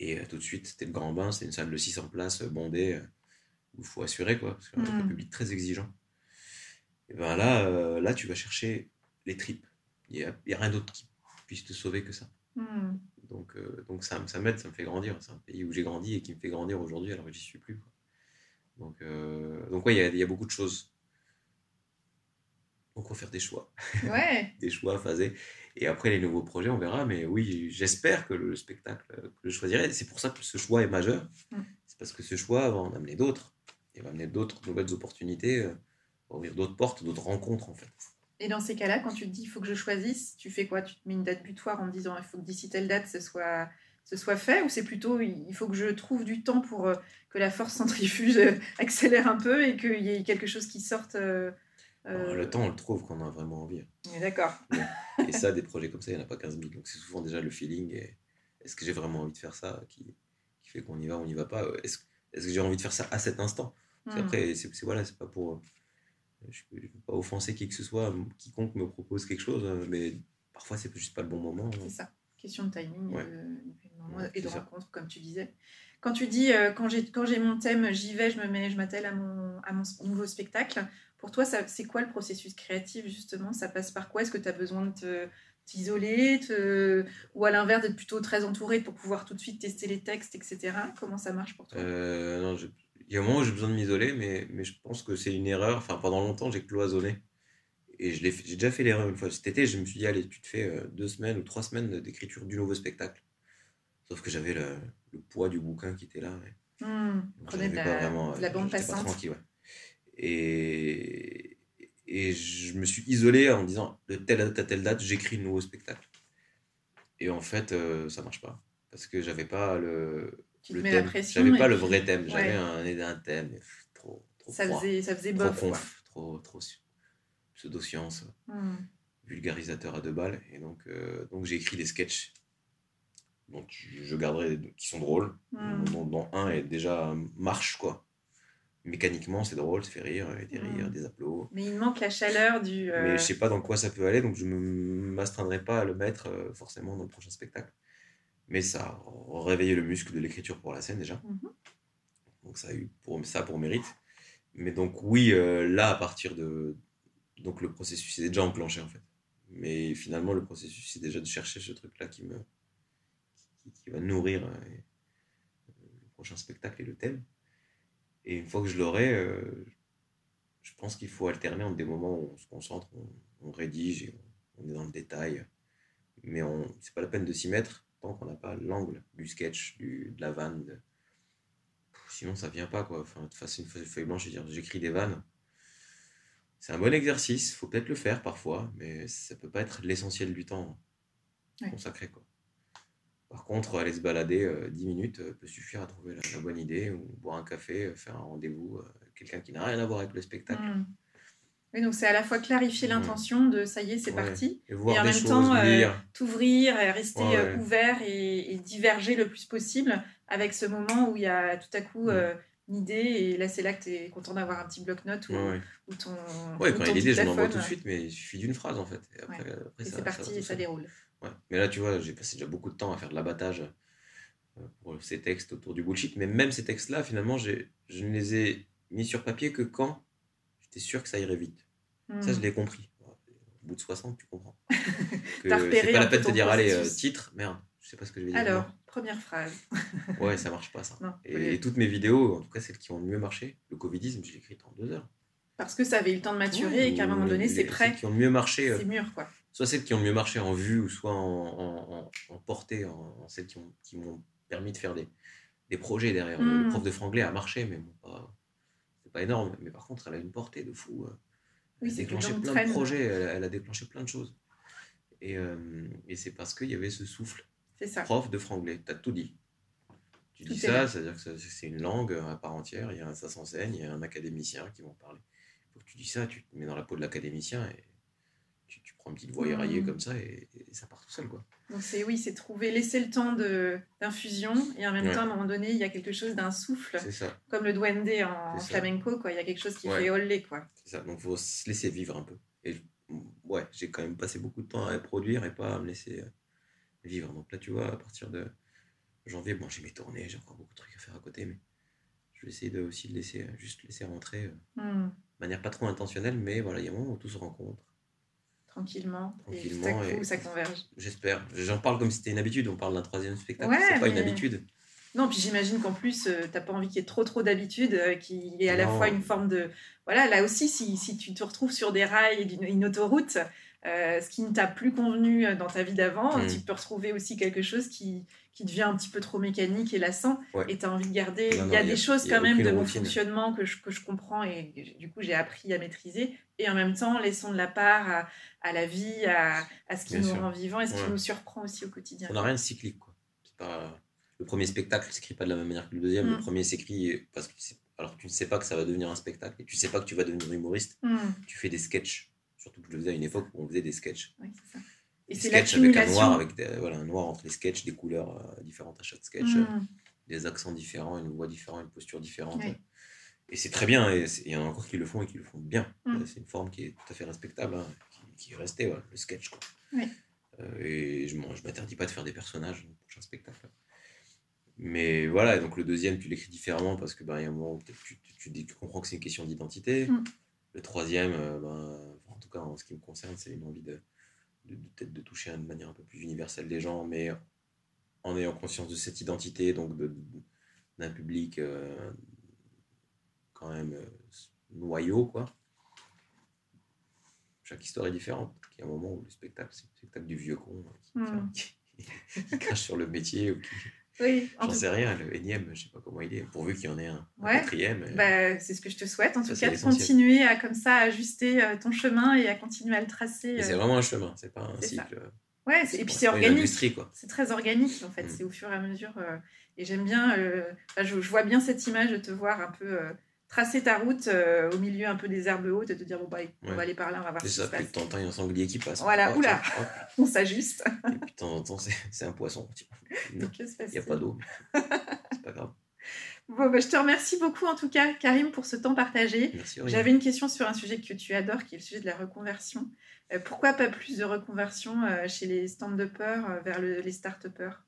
Et euh, tout de suite, c'était le grand bain. C'est une salle de 600 places euh, bondée euh, où il faut assurer, quoi. Parce un Mm. public très exigeant. Et ben là, euh, là, tu vas chercher les tripes. Il n'y a, a rien d'autre qui puisse te sauver que ça. hmm. Donc, euh, donc ça, ça m'aide, ça me fait grandir. C'est un pays où j'ai grandi et qui me fait grandir aujourd'hui alors que j'y suis plus. quoi. Donc, donc ouais, il y a, il y a beaucoup de choses. Donc, on va faire des choix Ouais, [laughs] des choix phasés. Et après, les nouveaux projets, on verra. Mais oui, j'espère que le spectacle euh, que je choisirai, c'est pour ça que ce choix est majeur. Mm. C'est parce que ce choix va en amener d'autres. Il va amener d'autres nouvelles opportunités, euh, va ouvrir d'autres portes, d'autres rencontres, en fait. Et dans ces cas-là, quand tu te dis il faut que je choisisse, tu fais quoi? Tu te mets une date butoir en me disant il faut que d'ici telle date, ce soit ce soit fait? Ou c'est plutôt il faut que je trouve du temps pour euh, que la force centrifuge [laughs] accélère un peu et qu'il y ait quelque chose qui sorte Le temps, on le trouve quand on a vraiment envie. D'accord. et [laughs] ça, des projets comme ça, il n'y en a pas 15 000. Donc c'est souvent déjà le feeling et est-ce que j'ai vraiment envie de faire ça qui, qui fait qu'on y va ou on n'y va pas? Est-ce est que j'ai envie de faire ça à cet instant? Hmm. Après, c'est voilà, c'est pas pour je ne veux pas offenser qui que ce soit, quiconque me propose quelque chose, euh, mais parfois c'est juste pas le bon moment. C'est ça, question de timing et de, rencontre, comme tu disais. Quand tu dis euh, quand j'ai mon thème, j'y vais, je me mets, je m'attelle à mon, à mon nouveau spectacle. Pour toi, c'est quoi le processus créatif justement? Ça passe par quoi? Est-ce que tu as besoin de t'isoler te... ou à l'inverse d'être plutôt très entouré pour pouvoir tout de suite tester les textes, etc. Comment ça marche pour toi? Euh, non, je, il y a un moment où j'ai besoin de m'isoler, mais, mais je pense que c'est une erreur. Enfin, pendant longtemps, j'ai cloisonné. Et j'ai déjà fait l'erreur une fois. Cet été, je me suis dit, allez, tu te fais euh, deux semaines ou trois semaines d'écriture du nouveau spectacle. Sauf que j'avais le, le, poids du bouquin qui était là. Mmh, prenez de la, vraiment, la bande passante. tranquille, ouais. Et, et je me suis isolé en me disant, de telle date à telle date, j'écris le nouveau spectacle. Et en fait, euh, ça marche pas. Parce que j'avais pas le, la pression. J'avais pas le vrai thème, j'avais un, un thème, trop, trop ça froid, faisait, ça faisait bof, trop conf, trop, trop pseudo-science, hmm. vulgarisateur à deux balles. Et donc, euh, donc j'ai écrit des sketchs donc je garderai qui sont drôles, hmm. dont, un est déjà marche quoi. Mécaniquement, c'est drôle, ça fait rire, des hmm. rires, des applaudissements. Mais il manque la chaleur du. Euh, mais je sais pas dans quoi ça peut aller, donc je ne m'astreindrai pas à le mettre euh, forcément dans le prochain spectacle mais ça a réveillé le muscle de l'écriture pour la scène déjà. Mhm. Donc ça a eu pour, ça pour mérite. Mais donc oui, euh, là, à partir de... Donc le processus est déjà enclenché en fait. Mais finalement, le processus, c'est déjà de chercher ce truc-là qui me... Qui, va nourrir euh, le prochain spectacle et le thème. Et une fois que je l'aurai, euh, je pense qu'il faut alterner entre des moments où on se concentre, on, rédige et on, est dans le détail. Mais c'est pas la peine de s'y mettre qu'on n'a pas l'angle du sketch, du, de la vanne. Sinon, ça vient pas, quoi. Enfin, face une feuille blanche, dire j'écris des vannes. C'est un bon exercice, faut peut-être le faire parfois, mais ça peut pas être l'essentiel du temps consacré, quoi. Par contre, aller se balader 10 euh, minutes euh, peut suffire à trouver la, bonne idée, ou boire un café, euh, faire un rendez-vous, quelqu'un qui n'a rien à voir avec le spectacle. Mmh donc c'est à la fois clarifier l'intention de ça y est, c'est parti, et, en même temps euh, t'ouvrir, rester ouvert et, diverger le plus possible avec ce moment où il y a tout à coup euh, une idée et là c'est là que tu es content d'avoir un petit bloc-notes ou, ou, ton. Ouais, quand il y a l'idée, je m'envoie tout de suite, mais il suffit d'une phrase en fait. Et, après, après c'est parti et ça déroule. Mais là, tu vois, j'ai passé déjà beaucoup de temps à faire de l'abattage pour ces textes autour du bullshit, mais même ces textes-là, finalement, je ne les ai mis sur papier que quand j'étais sûr que ça irait vite. Ça, je hmm. l'ai compris. Au bout de 60, tu comprends. [laughs] c'est pas la peine de te dire, allez, euh, titre, merde, je sais pas ce que je vais dire. Alors, première phrase. [laughs] ouais, ça marche pas ça. et, toutes mes vidéos, en tout cas celles qui ont le mieux marché, le Covidisme, je l'ai écrite en deux heures. Parce que ça avait eu le temps de maturer et qu'à un moment donné, c'est prêt. Qui ont le mieux marché. Euh, c'est mûr, quoi. Soit celles qui ont mieux marché en vue, ou soit en, en, portée, en, celles qui, ont, qui m'ont permis de faire des, des projets derrière. Le hmm. prof de franglais a marché, mais bon, pas, c'est pas énorme. Mais par contre, elle a une portée de fou. Euh. Elle a déclenché plein de projets, elle, a déclenché plein de choses. Et, euh, et c'est parce qu'il y avait ce souffle. Ça. Prof de franglais, tu as tout dit. Tu dis ça, c'est-à-dire que c'est une langue à part entière, il y a, ça s'enseigne, il y a un académicien qui va en parler. Faut que tu dis ça, tu te mets dans la peau de l'académicien et prends une petite voix mmh. comme ça et, ça part tout seul. Quoi. Donc c'est oui, c'est trouver, laisser le temps d'infusion et en même temps, à un moment donné, il y a quelque chose d'un souffle. Comme le duende en flamenco, quoi. il y a quelque chose qui fait holler. Quoi. C'est ça, donc il faut se laisser vivre un peu. Et ouais, j'ai quand même passé beaucoup de temps à produire et pas à me laisser euh, vivre. Donc là, tu vois, à partir de janvier, bon, j'ai mes tournées, j'ai encore beaucoup de trucs à faire à côté, mais je vais essayer de, aussi de laisser, juste laisser rentrer euh, hmm. de manière pas trop intentionnelle, mais voilà, il y a un moment où tout se rencontre. Tranquillement, Tranquillement et, coup, ça converge. J'espère. J'en parle comme si c'était une habitude, on parle d'un troisième spectacle, c'est pas une habitude. Non, puis j'imagine qu'en plus, euh, t'as pas envie qu'il y ait trop trop d'habitude, qui est à la fois une forme de, voilà, là aussi, si, si tu te retrouves sur des rails et une autoroute, euh, ce qui ne t'a plus convenu euh, dans ta vie d'avant, mm. tu peux retrouver aussi quelque chose qui, qui devient un petit peu trop mécanique et lassant, et tu as envie de garder. il y a des choses quand même de mon fonctionnement que je, que je comprends et du coup j'ai appris à maîtriser, et en même temps laissons de la part à, à la vie, à, à ce qui nous rend vivants et ce qui nous surprend aussi au quotidien. On n'a rien de cyclique. Quoi. pas... Le premier spectacle s'écrit pas de la même manière que le deuxième. Le Mm. premier s'écrit parce que alors tu ne sais pas que ça va devenir un spectacle et tu sais pas que tu vas devenir humoriste. Hmm. Tu fais des sketchs. Surtout que je le faisais à une époque où on faisait des sketchs. Ouais, c'est ça. Et c'est avec un noir, avec des- voilà, un noir entre les sketchs, des couleurs euh, différentes à chaque sketch, euh, Hmm. des accents différents, une voix différente, une posture différente. Et c'est très bien, et il y en a encore qui le font et qui le font bien. Mm. Euh, C'est une forme qui est tout à fait respectable, hein, qui, qui est restée, le sketch. Quoi. Euh, et je ne m'interdis pas de faire des personnages dans le prochain spectacle. Mais voilà, et donc le deuxième, tu l'écris différemment parce que ben, il y a un moment où tu, tu, tu dis- tu comprends que c'est une question d'identité. Mm. Le troisième, euh, ben, en tout cas en ce qui me concerne, c'est une envie de, de, de- peut-être de toucher de manière un peu plus universelle les gens, mais en ayant conscience de cette identité, donc d'un public euh, quand même euh, noyau, quoi. Chaque histoire est différente. Il y a un moment où le spectacle, c'est le spectacle du vieux con euh, qui, Mm. qui- qui crache sur le métier ou qui, Oui, en J'en sais rien, le énième, je sais pas comment il est, pourvu qu'il y en ait un, quatrième. euh, bah, c'est ce que je te souhaite, en Ça, tout cas, de continuer à comme ça ajuster euh, ton chemin et à continuer à le tracer. mais c'est euh. vraiment un chemin, c'est pas un ça. cycle. euh, Ouais, c'est- et puis c'est organique. C'est très organique en fait, Mm. c'est au fur et à mesure. euh, et j'aime bien, euh, enfin, je, je vois bien cette image de te voir un peu euh, tracer ta route euh, au milieu un peu des herbes hautes et te dire bon bah on Ouais. va aller par là, on va voir Et ce qui ça, se puis de passe. temps en temps, il y a un sanglier qui passe. Voilà, Hop, oula. [laughs] On s'ajuste. Et puis de temps en temps, c'est un poisson. [laughs] se Il n'y a pas d'eau. C'est pas grave. Bon, bah, je te remercie beaucoup en tout cas, Karim, pour ce temps partagé. J'avais une question sur un sujet que tu adores, qui est le sujet de la reconversion. Euh, pourquoi pas plus de reconversion euh, chez les stand-uppers vers le- les start-uppers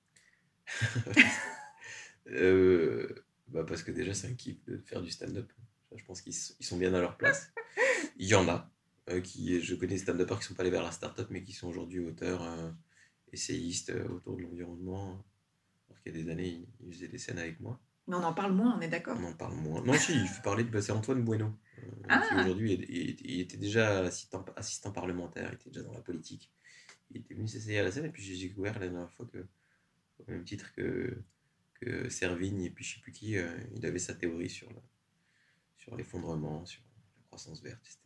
[laughs] Euh, bah parce que déjà, c'est un kiff de faire du stand-up. Je pense qu'ils sont bien à leur place. [laughs] Il y en a. euh, qui, je connais des stand-uppers qui sont pas allés vers la start-up, mais qui sont aujourd'hui auteurs, euh, essayistes euh, autour de l'environnement. Alors qu'il y a des années, ils, ils faisaient des scènes avec moi. Mais on en parle moins, on est d'accord? On en parle moins. Non, si, il faut parler de bah, c'est Antoine Bueno, Ah. qui aujourd'hui est- il, il était déjà assistant, assistant parlementaire, il était déjà dans la politique. Il était venu s'essayer à la scène, et puis j'ai découvert la dernière fois que, au même titre que, que Servigne et puis je sais plus qui, euh, il avait sa théorie sur, le- sur l'effondrement, sur la croissance verte, etc.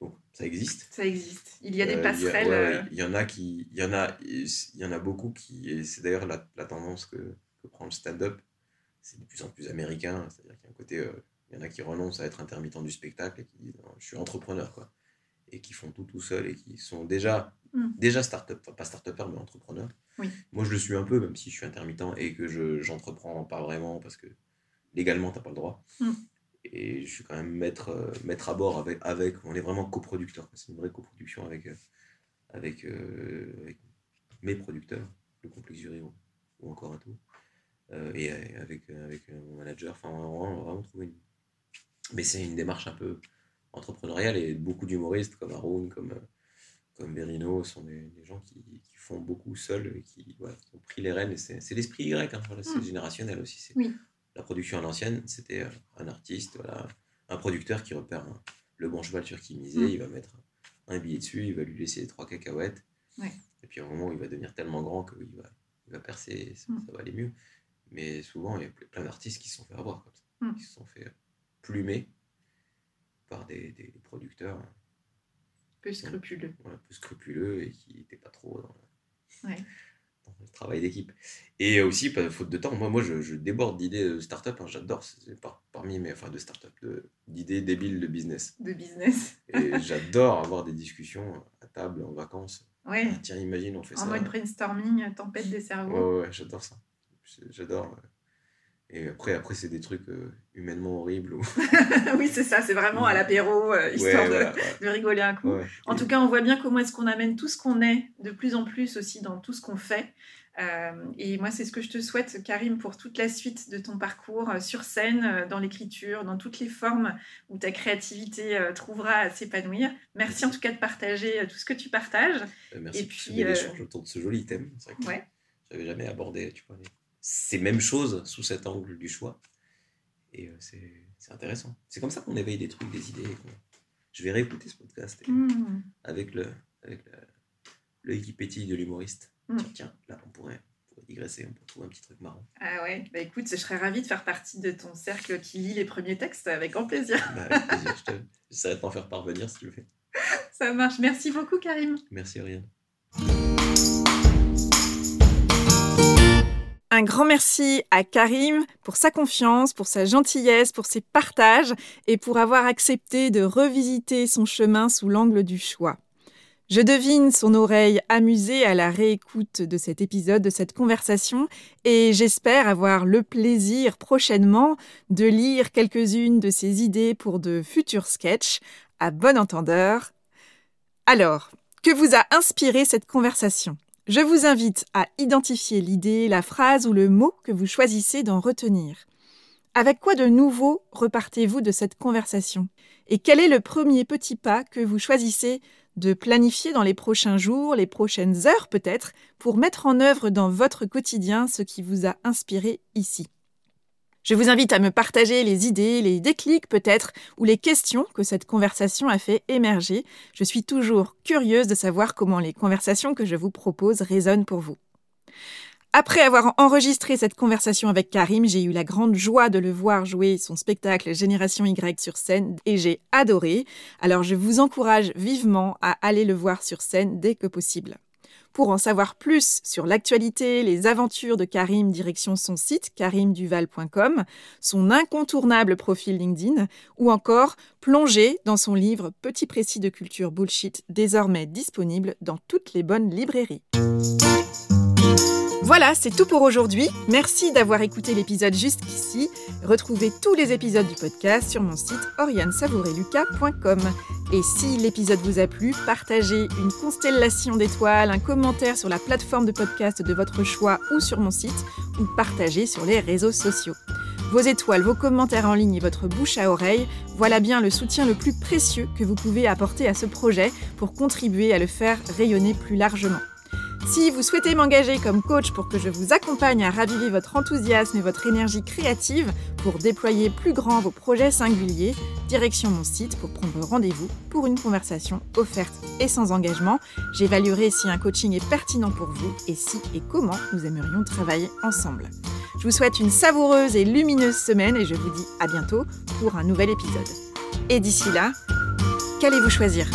Donc ça existe. Ça existe. Il y a des Euh, passerelles. ouais, ouais, euh, Il y en a qui, il y en a, il y en a beaucoup qui, et c'est d'ailleurs la, la tendance que, que prend le stand-up, c'est de plus en plus américain, c'est-à-dire qu'il y a un côté, il y en a qui renoncent à être intermittent du spectacle et qui disent je suis entrepreneur quoi, et qui font tout tout seul et qui sont déjà, Mm. déjà start-up, enfin pas start-upper mais entrepreneur. Oui. Moi je le suis un peu même si je suis intermittent et que je j'entreprends pas vraiment parce que légalement t'as pas le droit. Mm. Et je suis quand même maître, euh, maître à bord avec, avec, on est vraiment coproducteur. C'est une vraie coproduction avec, euh, avec, euh, avec mes producteurs, le complexe jury ou, ou encore un tout. Euh, et avec, avec mon manager, enfin on va vraiment, trouver une. Mais c'est une démarche un peu entrepreneuriale et beaucoup d'humoristes comme Haroun, comme, comme Berino sont des, des gens qui, qui font beaucoup seuls et qui, ont pris les rênes. C'est l'esprit Y, hein, voilà, c'est Mm. générationnel aussi. Oui. La production à l'ancienne, c'était un artiste, voilà, un producteur qui repère un- le bon cheval sur qui miser, Mm. il va mettre un billet dessus, il va lui laisser trois cacahuètes. Ouais. Et puis à un moment où il va devenir tellement grand qu'il va, il va percer, ça, Mm. ça va aller mieux. Mais souvent, il y a ple- plein d'artistes qui se sont fait avoir comme ça, Mm. qui se sont fait plumer par des, producteurs peu scrupuleux. un peu scrupuleux et qui n'étaient pas trop dans le, Ouais. dans le travail d'équipe. Et aussi, pas faute de temps, moi, moi je, je déborde d'idées de start-up, hein, j'adore, c'est par- parmi mes, enfin de start-up, d'idées débiles de business. De business. Et j'adore avoir des discussions à table, en vacances. Ouais. Ah, tiens, imagine, on fait En ça. mode brainstorming, tempête des Ouais, cerveaux. ouais, ouais, j'adore ça. J'adore. ouais. Et après, après c'est des trucs euh, humainement horribles. ou- [laughs] oui, c'est ça, c'est vraiment à l'apéro, euh, Ouais, histoire de- voilà, ouais, de, rigoler un coup. ouais. En tout cas, on voit bien comment est-ce qu'on amène tout ce qu'on est de plus en plus aussi dans tout ce qu'on fait. Euh, et moi, c'est ce que je te souhaite, Karim, pour toute la suite de ton parcours sur scène, dans l'écriture, dans toutes les formes où ta créativité trouvera à s'épanouir. Merci en tout cas de partager tout ce que tu partages. Merci Et pour ce puis, bel échange autour de ce joli thème. C'est vrai que Ouais. j'avais jamais abordé tu vois, les- ces mêmes choses sous cet angle du choix. Et euh, c'est intéressant. C'est comme ça qu'on éveille des trucs, des idées. Je vais réécouter ce podcast et- Hmm. avec le avec le, l'œil qui pétille de l'humoriste. Mm. Tiens, tiens, là, on pourrait, on pourrait digresser, on pourrait trouver un petit truc marrant. Ah ouais, bah écoute, je serais ravie de faire partie de ton cercle qui lit les premiers textes avec grand plaisir. Bah, avec plaisir, je te- j'essaierai de t'en faire parvenir si tu le fais. Ça marche. Merci beaucoup, Karim. Merci, Ariane. Un grand merci à Karim pour sa confiance, pour sa gentillesse, pour ses partages et pour avoir accepté de revisiter son chemin sous l'angle du choix. Je devine son oreille amusée à la réécoute de cet épisode, de cette conversation, et j'espère avoir le plaisir prochainement de lire quelques-unes de ses idées pour de futurs sketchs. À bon entendeur. Alors, que vous a inspiré cette conversation? Je vous invite à identifier l'idée, la phrase ou le mot que vous choisissez d'en retenir. Avec quoi de nouveau repartez-vous de cette conversation? Et quel est le premier petit pas que vous choisissez de planifier dans les prochains jours, les prochaines heures peut-être, pour mettre en œuvre dans votre quotidien ce qui vous a inspiré ici? Je vous invite à me partager les idées, les déclics peut-être, ou les questions que cette conversation a fait émerger. Je suis toujours curieuse de savoir comment les conversations que je vous propose résonnent pour vous. Après avoir enregistré cette conversation avec Karim, j'ai eu la grande joie de le voir jouer son spectacle Génération Y sur scène et j'ai adoré. Alors je vous encourage vivement à aller le voir sur scène dès que possible. Pour en savoir plus sur l'actualité, les aventures de Karim, direction son site karimduval.com, son incontournable profil LinkedIn, ou encore plonger dans son livre Petit précis de culture bullshit, désormais disponible dans toutes les bonnes librairies. Voilà, c'est tout pour aujourd'hui. Merci d'avoir écouté l'épisode jusqu'ici. Retrouvez tous les épisodes du podcast sur mon site oriansavoureluca.com. Et si l'épisode vous a plu, partagez une constellation d'étoiles, un commentaire sur la plateforme de podcast de votre choix ou sur mon site, ou partagez sur les réseaux sociaux. Vos étoiles, vos commentaires en ligne et votre bouche à oreille, voilà bien le soutien le plus précieux que vous pouvez apporter à ce projet pour contribuer à le faire rayonner plus largement. Si vous souhaitez m'engager comme coach pour que je vous accompagne à raviver votre enthousiasme et votre énergie créative pour déployer plus grand vos projets singuliers, direction mon site pour prendre rendez-vous pour une conversation offerte et sans engagement. J'évaluerai si un coaching est pertinent pour vous et si et comment nous aimerions travailler ensemble. Je vous souhaite une savoureuse et lumineuse semaine et je vous dis à bientôt pour un nouvel épisode. Et d'ici là, qu'allez-vous choisir?